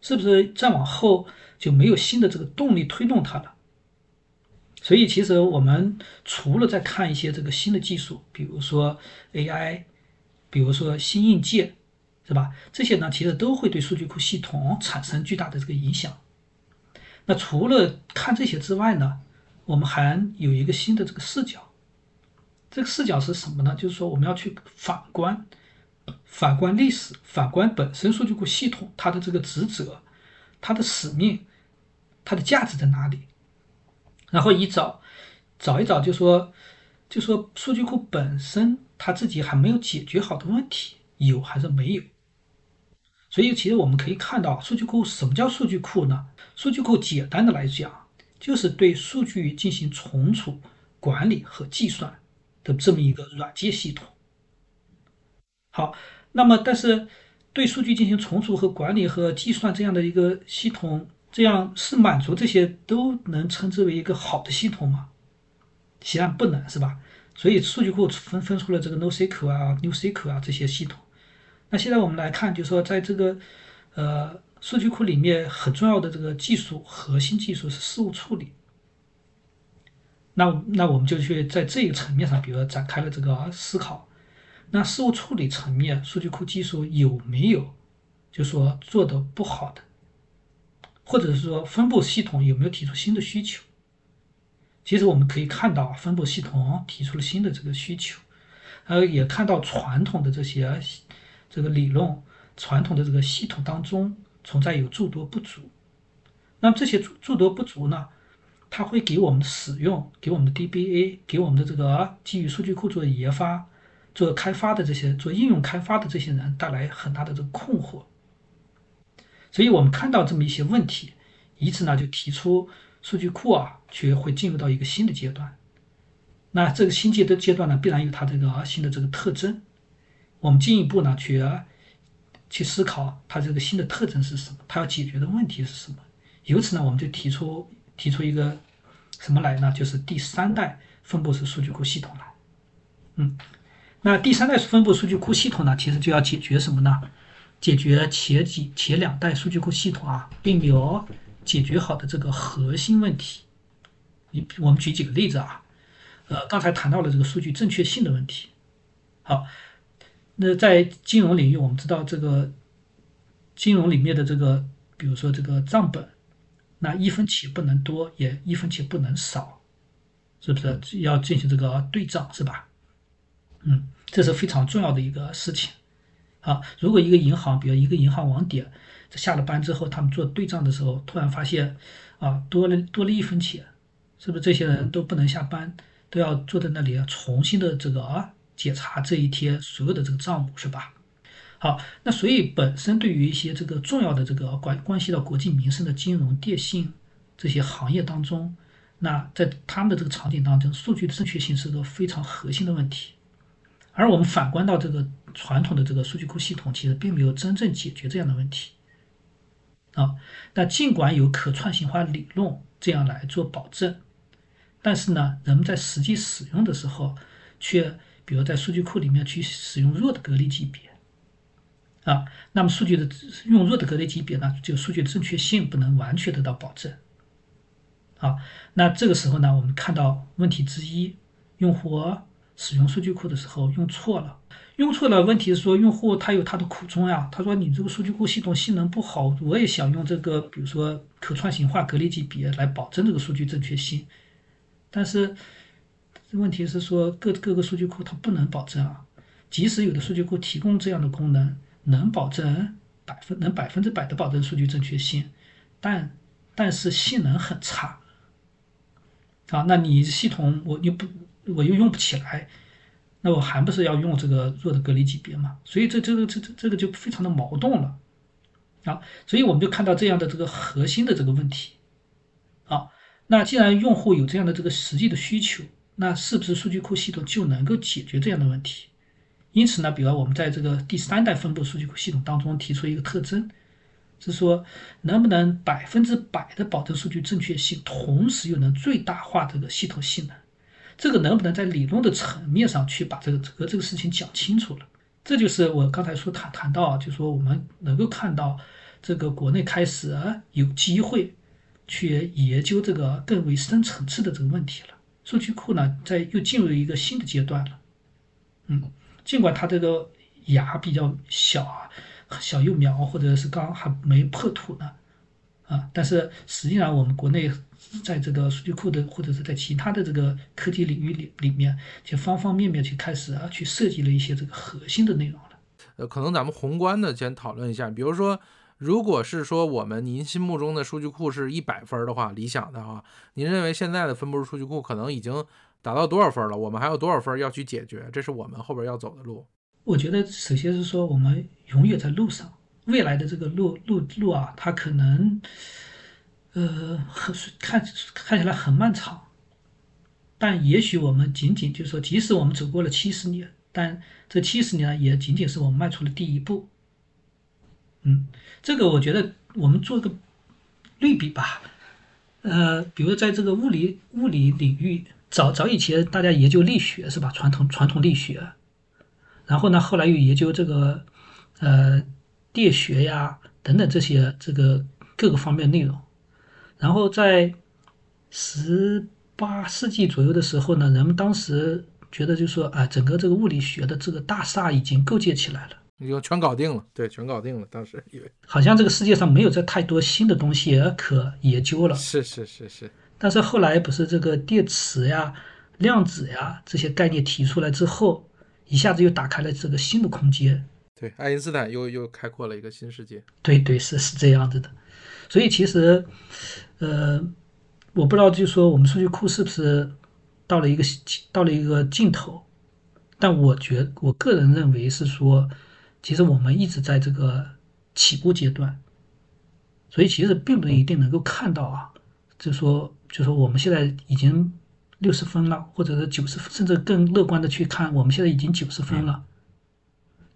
是不是再往后就没有新的这个动力推动它了？所以，其实我们除了在看一些这个新的技术，比如说 AI，比如说新硬件，是吧？这些呢，其实都会对数据库系统产生巨大的这个影响。那除了看这些之外呢，我们还有一个新的这个视角。这个视角是什么呢？就是说我们要去反观，反观历史，反观本身数据库系统它的这个职责、它的使命、它的价值在哪里？然后一找，找一找，就说，就说数据库本身它自己还没有解决好的问题有还是没有？所以其实我们可以看到，数据库什么叫数据库呢？数据库简单的来讲，就是对数据进行存储、管理和计算的这么一个软件系统。好，那么但是对数据进行存储和管理和计算这样的一个系统，这样是满足这些都能称之为一个好的系统吗？显然不能，是吧？所以数据库分分出了这个 NoSQL 啊、NewSQL 啊这些系统。那现在我们来看，就是说在这个呃数据库里面很重要的这个技术核心技术是事务处理。那那我们就去在这个层面上，比如说展开了这个思考。那事务处理层面，数据库技术有没有就说做的不好的，或者是说分布系统有没有提出新的需求？其实我们可以看到，分布系统提出了新的这个需求，呃，也看到传统的这些这个理论、传统的这个系统当中存在有诸多不足。那么这些诸诸多不足呢，它会给我们使用、给我们的 DBA、给我们的这个基于数据库做研发、做开发的这些做应用开发的这些人带来很大的这个困惑。所以我们看到这么一些问题，以此呢就提出。数据库啊，却会进入到一个新的阶段。那这个新阶的阶段呢，必然有它这个新的这个特征。我们进一步呢，去去思考它这个新的特征是什么，它要解决的问题是什么。由此呢，我们就提出提出一个什么来呢？就是第三代分布式数据库系统来。嗯，那第三代分布数据库系统呢，其实就要解决什么呢？解决前几前两代数据库系统啊，并没有。解决好的这个核心问题，你我们举几个例子啊，呃，刚才谈到了这个数据正确性的问题。好，那在金融领域，我们知道这个金融里面的这个，比如说这个账本，那一分钱不能多，也一分钱不能少，是不是要进行这个对账，是吧？嗯，这是非常重要的一个事情。好，如果一个银行，比如一个银行网点。在下了班之后，他们做对账的时候，突然发现，啊，多了多了一分钱，是不是这些人都不能下班，都要坐在那里重新的这个啊检查这一天所有的这个账目，是吧？好，那所以本身对于一些这个重要的这个关关系到国计民生的金融、电信这些行业当中，那在他们的这个场景当中，数据的正确性是个非常核心的问题。而我们反观到这个传统的这个数据库系统，其实并没有真正解决这样的问题。啊，那尽管有可串行化理论这样来做保证，但是呢，人们在实际使用的时候，却比如在数据库里面去使用弱的隔离级别，啊，那么数据的用弱的隔离级别呢，就数据的正确性不能完全得到保证。啊，那这个时候呢，我们看到问题之一，用户使用数据库的时候用错了。用错了，问题是说用户他有他的苦衷呀。他说你这个数据库系统性能不好，我也想用这个，比如说可串行化隔离级别来保证这个数据正确性。但是问题是说各各个数据库它不能保证啊。即使有的数据库提供这样的功能，能保证百分能百分之百的保证数据正确性，但但是性能很差。啊，那你系统我又不我又用不起来。那我还不是要用这个弱的隔离级别嘛？所以这这个这这这个就非常的矛盾了，啊，所以我们就看到这样的这个核心的这个问题，啊，那既然用户有这样的这个实际的需求，那是不是数据库系统就能够解决这样的问题？因此呢，比如我们在这个第三代分布数据库系统当中提出一个特征，是说能不能百分之百的保证数据正确性，同时又能最大化这个系统性能。这个能不能在理论的层面上去把这个整个这个事情讲清楚了？这就是我刚才说谈谈到啊，就说我们能够看到这个国内开始有机会去研究这个更为深层次的这个问题了。数据库呢，在又进入一个新的阶段了。嗯，尽管它这个芽比较小啊，小幼苗或者是刚还没破土呢，啊，但是实际上我们国内。在这个数据库的，或者是在其他的这个科技领域里里面，就方方面面去开始啊，去设计了一些这个核心的内容了。呃，可能咱们宏观的先讨论一下，比如说，如果是说我们您心目中的数据库是一百分的话，理想的啊，您认为现在的分布式数据库可能已经达到多少分了？我们还有多少分要去解决？这是我们后边要走的路。我觉得首先是说我们永远在路上，未来的这个路路路啊，它可能，呃，很看看起来很漫长，但也许我们仅仅就是说，即使我们走过了七十年，但这七十年也仅仅是我们迈出了第一步。嗯，这个我觉得我们做个类比吧，呃，比如在这个物理物理领域，早早以前大家研究力学是吧？传统传统力学，然后呢，后来又研究这个，呃。电学呀，等等这些这个各个方面内容，然后在十八世纪左右的时候呢，人们当时觉得就说，啊，整个这个物理学的这个大厦已经构建起来了，已经全搞定了，对，全搞定了。当时以为好像这个世界上没有这太多新的东西可研究了。是是是是。但是后来不是这个电磁呀、量子呀这些概念提出来之后，一下子又打开了这个新的空间。对，爱因斯坦又又开阔了一个新世界。对对，是是这样子的。所以其实，呃，我不知道，就是说我们数据库是不是到了一个到了一个尽头？但我觉我个人认为是说，其实我们一直在这个起步阶段。所以其实并不一定能够看到啊，就说就说我们现在已经六十分了，或者是九十分，甚至更乐观的去看，我们现在已经九十分了。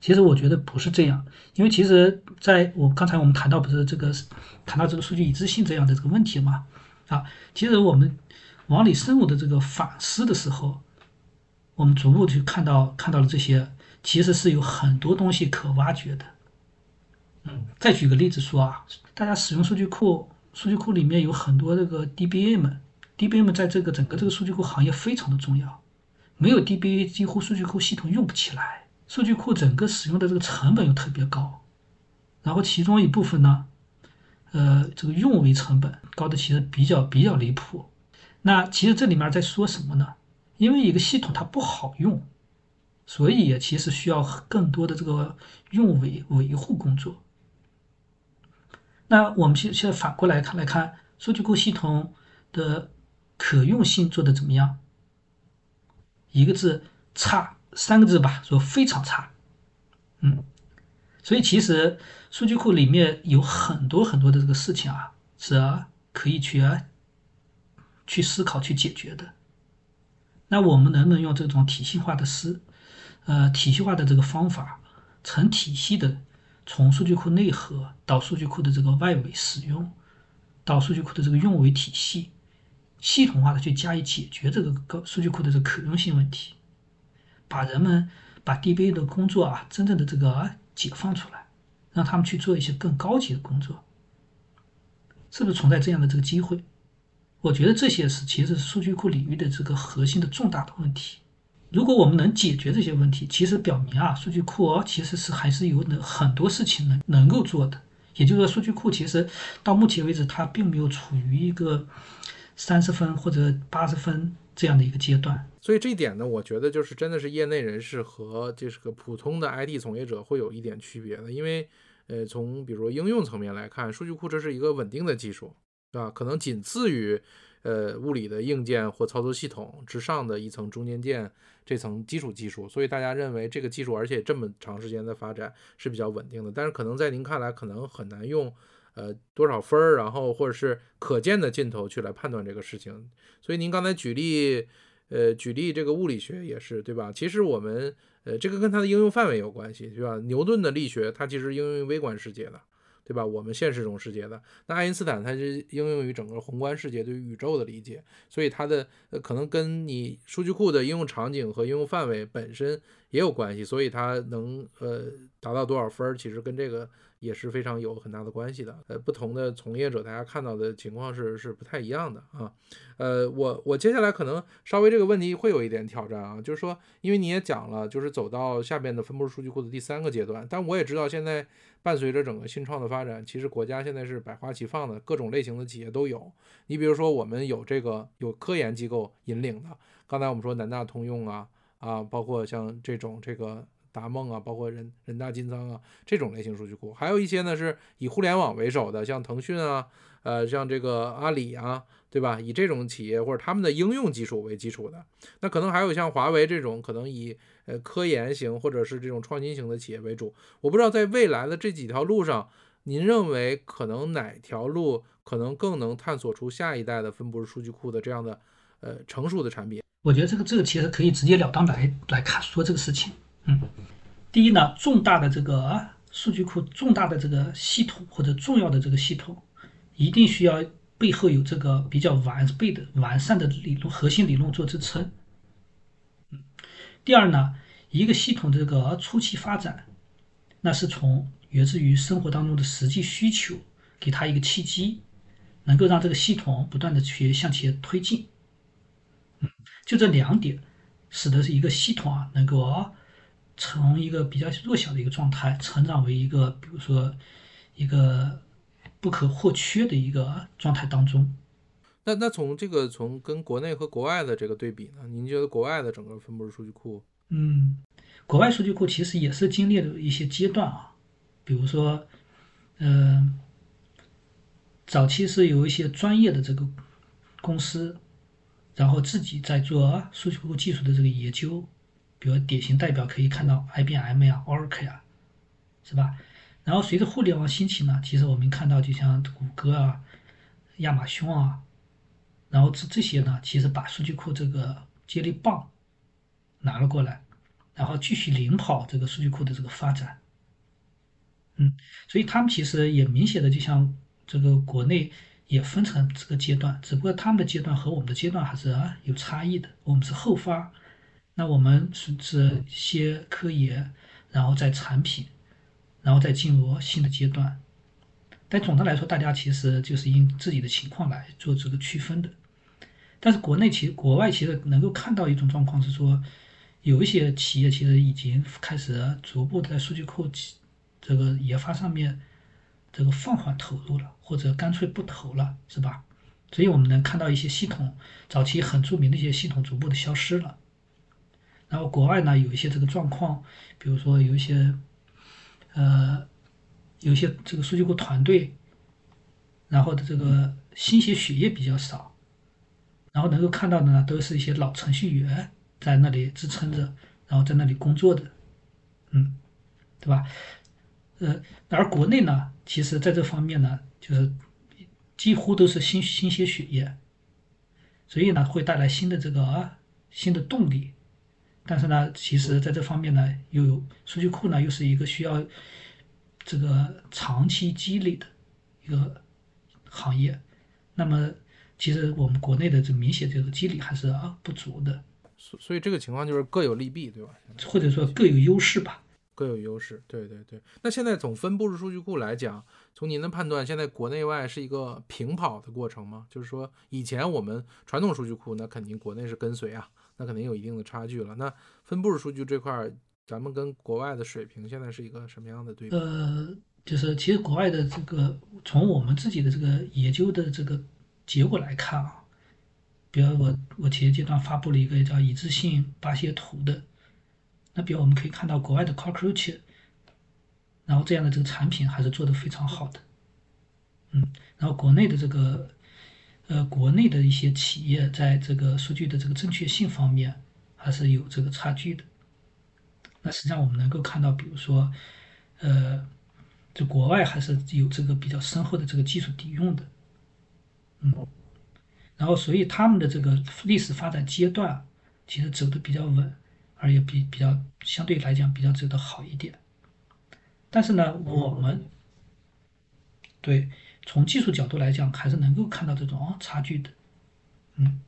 其实我觉得不是这样，因为其实在我刚才我们谈到不是这个谈到这个数据一致性这样的这个问题嘛，啊，其实我们往里深入的这个反思的时候，我们逐步去看到看到了这些，其实是有很多东西可挖掘的。嗯，再举个例子说啊，大家使用数据库，数据库里面有很多这个 DBA，DBA 在这个整个这个数据库行业非常的重要，没有 DBA 几乎数据库系统用不起来。数据库整个使用的这个成本又特别高，然后其中一部分呢，呃，这个运维成本高的其实比较比较离谱。那其实这里面在说什么呢？因为一个系统它不好用，所以其实需要更多的这个运维维护工作。那我们现现在反过来看来看，数据库系统的可用性做的怎么样？一个字差。三个字吧，说非常差，嗯，所以其实数据库里面有很多很多的这个事情啊，是可以去去思考、去解决的。那我们能不能用这种体系化的思，呃，体系化的这个方法，成体系的从数据库内核到数据库的这个外围使用，到数据库的这个运维体系，系统化的去加以解决这个高数据库的这个可用性问题？把人们把 DBA 的工作啊，真正的这个解放出来，让他们去做一些更高级的工作，是不是存在这样的这个机会？我觉得这些是其实是数据库领域的这个核心的重大的问题。如果我们能解决这些问题，其实表明啊，数据库其实是还是有能很多事情能能够做的。也就是说，数据库其实到目前为止，它并没有处于一个三十分或者八十分这样的一个阶段。所以这一点呢，我觉得就是真的是业内人士和这是个普通的 IT 从业者会有一点区别的，因为呃，从比如说应用层面来看，数据库这是一个稳定的技术，对吧？可能仅次于呃物理的硬件或操作系统之上的一层中间件这层基础技术，所以大家认为这个技术而且这么长时间的发展是比较稳定的。但是可能在您看来，可能很难用呃多少分儿，然后或者是可见的劲头去来判断这个事情。所以您刚才举例。呃，举例这个物理学也是，对吧？其实我们，呃，这个跟它的应用范围有关系，对吧？牛顿的力学，它其实应用于微观世界的，对吧？我们现实中世界的，那爱因斯坦它是应用于整个宏观世界对于宇宙的理解，所以它的呃可能跟你数据库的应用场景和应用范围本身也有关系，所以它能呃达到多少分儿，其实跟这个。也是非常有很大的关系的，呃，不同的从业者，大家看到的情况是是不太一样的啊，呃，我我接下来可能稍微这个问题会有一点挑战啊，就是说，因为你也讲了，就是走到下边的分布式数据库的第三个阶段，但我也知道现在伴随着整个新创的发展，其实国家现在是百花齐放的，各种类型的企业都有。你比如说，我们有这个有科研机构引领的，刚才我们说南大通用啊啊，包括像这种这个。达梦啊，包括人人大金仓啊，这种类型数据库，还有一些呢是以互联网为首的，像腾讯啊，呃，像这个阿里啊，对吧？以这种企业或者他们的应用技术为基础的，那可能还有像华为这种，可能以呃科研型或者是这种创新型的企业为主。我不知道在未来的这几条路上，您认为可能哪条路可能更能探索出下一代的分布式数据库的这样的呃成熟的产品？我觉得这个这个其实可以直截了当来来看说这个事情。嗯，第一呢，重大的这个数据库，重大的这个系统或者重要的这个系统，一定需要背后有这个比较完备的、完善的理论核心理论做支撑。嗯，第二呢，一个系统这个初期发展，那是从源自于生活当中的实际需求，给它一个契机，能够让这个系统不断的去向前推进。嗯就这两点，使得是一个系统啊，能够啊从一个比较弱小的一个状态，成长为一个，比如说一个不可或缺的一个状态当中。那那从这个从跟国内和国外的这个对比呢？您觉得国外的整个分布式数据库？嗯，国外数据库其实也是经历了一些阶段啊，比如说，嗯，早期是有一些专业的这个公司。然后自己在做数据库技术的这个研究，比如典型代表可以看到 IBM 呀、Oracle 呀，是吧？然后随着互联网兴起呢，其实我们看到就像谷歌啊、亚马逊啊，然后这这些呢，其实把数据库这个接力棒拿了过来，然后继续领跑这个数据库的这个发展。嗯，所以他们其实也明显的就像这个国内。也分成这个阶段，只不过他们的阶段和我们的阶段还是啊有差异的。我们是后发，那我们是是先科研，然后再产品，然后再进入新的阶段。但总的来说，大家其实就是因自己的情况来做这个区分的。但是国内其实国外其实能够看到一种状况是说，有一些企业其实已经开始逐步在数据库这个研发上面。这个放缓投入了，或者干脆不投了，是吧？所以我们能看到一些系统早期很著名的一些系统逐步的消失了。然后国外呢有一些这个状况，比如说有一些，呃，有些这个数据库团队，然后的这个新鲜血液比较少，然后能够看到的呢都是一些老程序员在那里支撑着，然后在那里工作的，嗯，对吧？呃，而国内呢？其实，在这方面呢，就是几乎都是新新鲜血液，所以呢，会带来新的这个啊新的动力。但是呢，其实在这方面呢，又有数据库呢，又是一个需要这个长期积累的一个行业。那么，其实我们国内的这明显这个积累还是啊不足的。所所以这个情况就是各有利弊，对吧？或者说各有优势吧。各有优势，对对对。那现在总分布式数据库来讲，从您的判断，现在国内外是一个平跑的过程吗？就是说，以前我们传统数据库，那肯定国内是跟随啊，那肯定有一定的差距了。那分布式数据这块，咱们跟国外的水平现在是一个什么样的对比？呃，就是其实国外的这个，从我们自己的这个研究的这个结果来看啊，比如我我企业阶段发布了一个叫一致性八线图的。那比如我们可以看到国外的 Cockroach，然后这样的这个产品还是做的非常好的，嗯，然后国内的这个，呃，国内的一些企业在这个数据的这个正确性方面还是有这个差距的。那实际上我们能够看到，比如说，呃，这国外还是有这个比较深厚的这个技术底蕴的，嗯，然后所以他们的这个历史发展阶段其实走的比较稳。而也比比较相对来讲比较走的好一点，但是呢，我们对从技术角度来讲，还是能够看到这种哦差距的，嗯。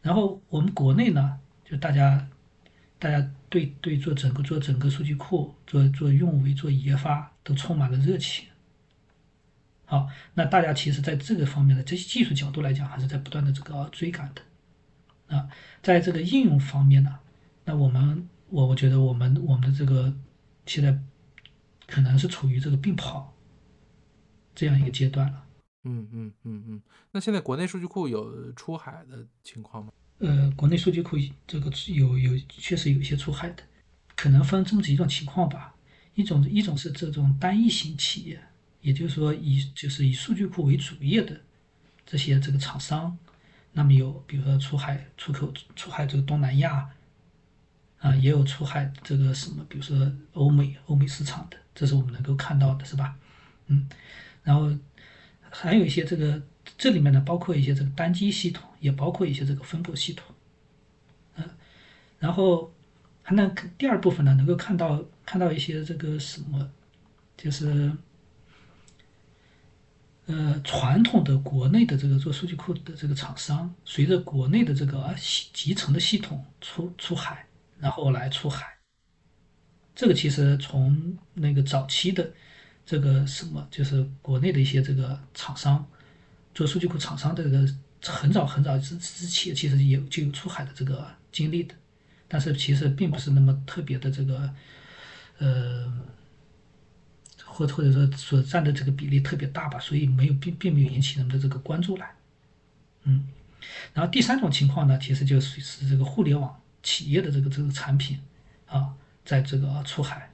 然后我们国内呢，就大家大家对对做整个做整个数据库做做运维做研发都充满了热情。好，那大家其实在这个方面的这些技术角度来讲，还是在不断的这个追赶的，啊，在这个应用方面呢。那我们，我我觉得我们我们的这个现在可能是处于这个并跑这样一个阶段了。嗯嗯嗯嗯。那现在国内数据库有出海的情况吗？呃，国内数据库这个有有确实有一些出海的，可能分这么几种情况吧。一种一种是这种单一型企业，也就是说以就是以数据库为主业的这些这个厂商，那么有比如说出海出口出海这个东南亚。啊，也有出海这个什么，比如说欧美欧美市场的，这是我们能够看到的，是吧？嗯，然后还有一些这个这里面呢，包括一些这个单机系统，也包括一些这个分布系统，嗯，然后还能第二部分呢，能够看到看到一些这个什么，就是呃传统的国内的这个做数据库的这个厂商，随着国内的这个系集成的系统出出海，然后来出海，这个其实从那个早期的。这个什么就是国内的一些这个厂商做数据库厂商的这个很早很早之之前其实有就有出海的这个经历的，但是其实并不是那么特别的这个呃，或或者说所占的这个比例特别大吧，所以没有并并没有引起人们的这个关注来，嗯，然后第三种情况呢，其实就是是这个互联网企业的这个这个产品啊，在这个出海。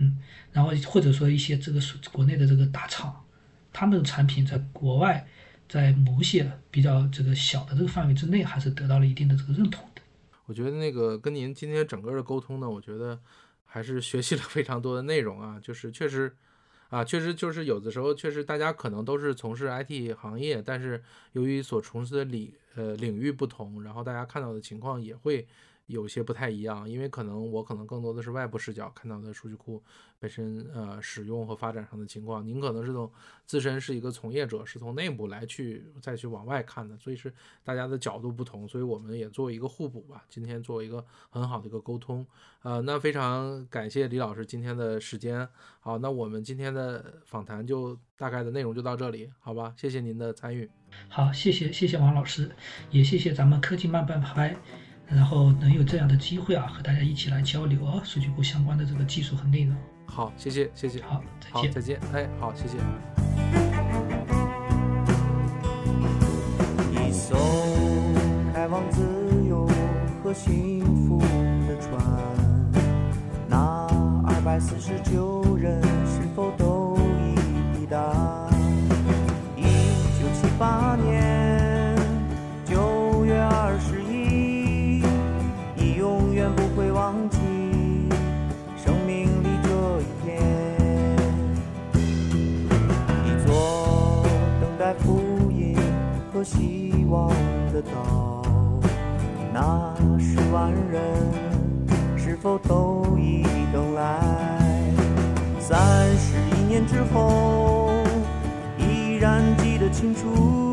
嗯，然后或者说一些这个国内的这个大厂，他们的产品在国外，在某些比较这个小的这个范围之内，还是得到了一定的这个认同的。我觉得那个跟您今天整个的沟通呢，我觉得还是学习了非常多的内容啊，就是确实啊，确实就是有的时候确实大家可能都是从事 IT 行业，但是由于所从事的领呃领域不同，然后大家看到的情况也会。有些不太一样，因为可能我可能更多的是外部视角看到的数据库本身呃使用和发展上的情况，您可能是从自身是一个从业者，是从内部来去再去往外看的，所以是大家的角度不同，所以我们也做一个互补吧。今天做一个很好的一个沟通，呃，那非常感谢李老师今天的时间。好，那我们今天的访谈就大概的内容就到这里，好吧？谢谢您的参与。好，谢谢谢谢王老师，也谢谢咱们科技慢半拍。然后能有这样的机会啊，和大家一起来交流啊，数据库相关的这个技术和内容。好，谢谢，谢谢。好，再见，再见。哎，好，谢谢。一艘开往自由和幸福的船，那二百四十九希望的岛，那十万人是否都已等来？三十一年之后，依然记得清楚。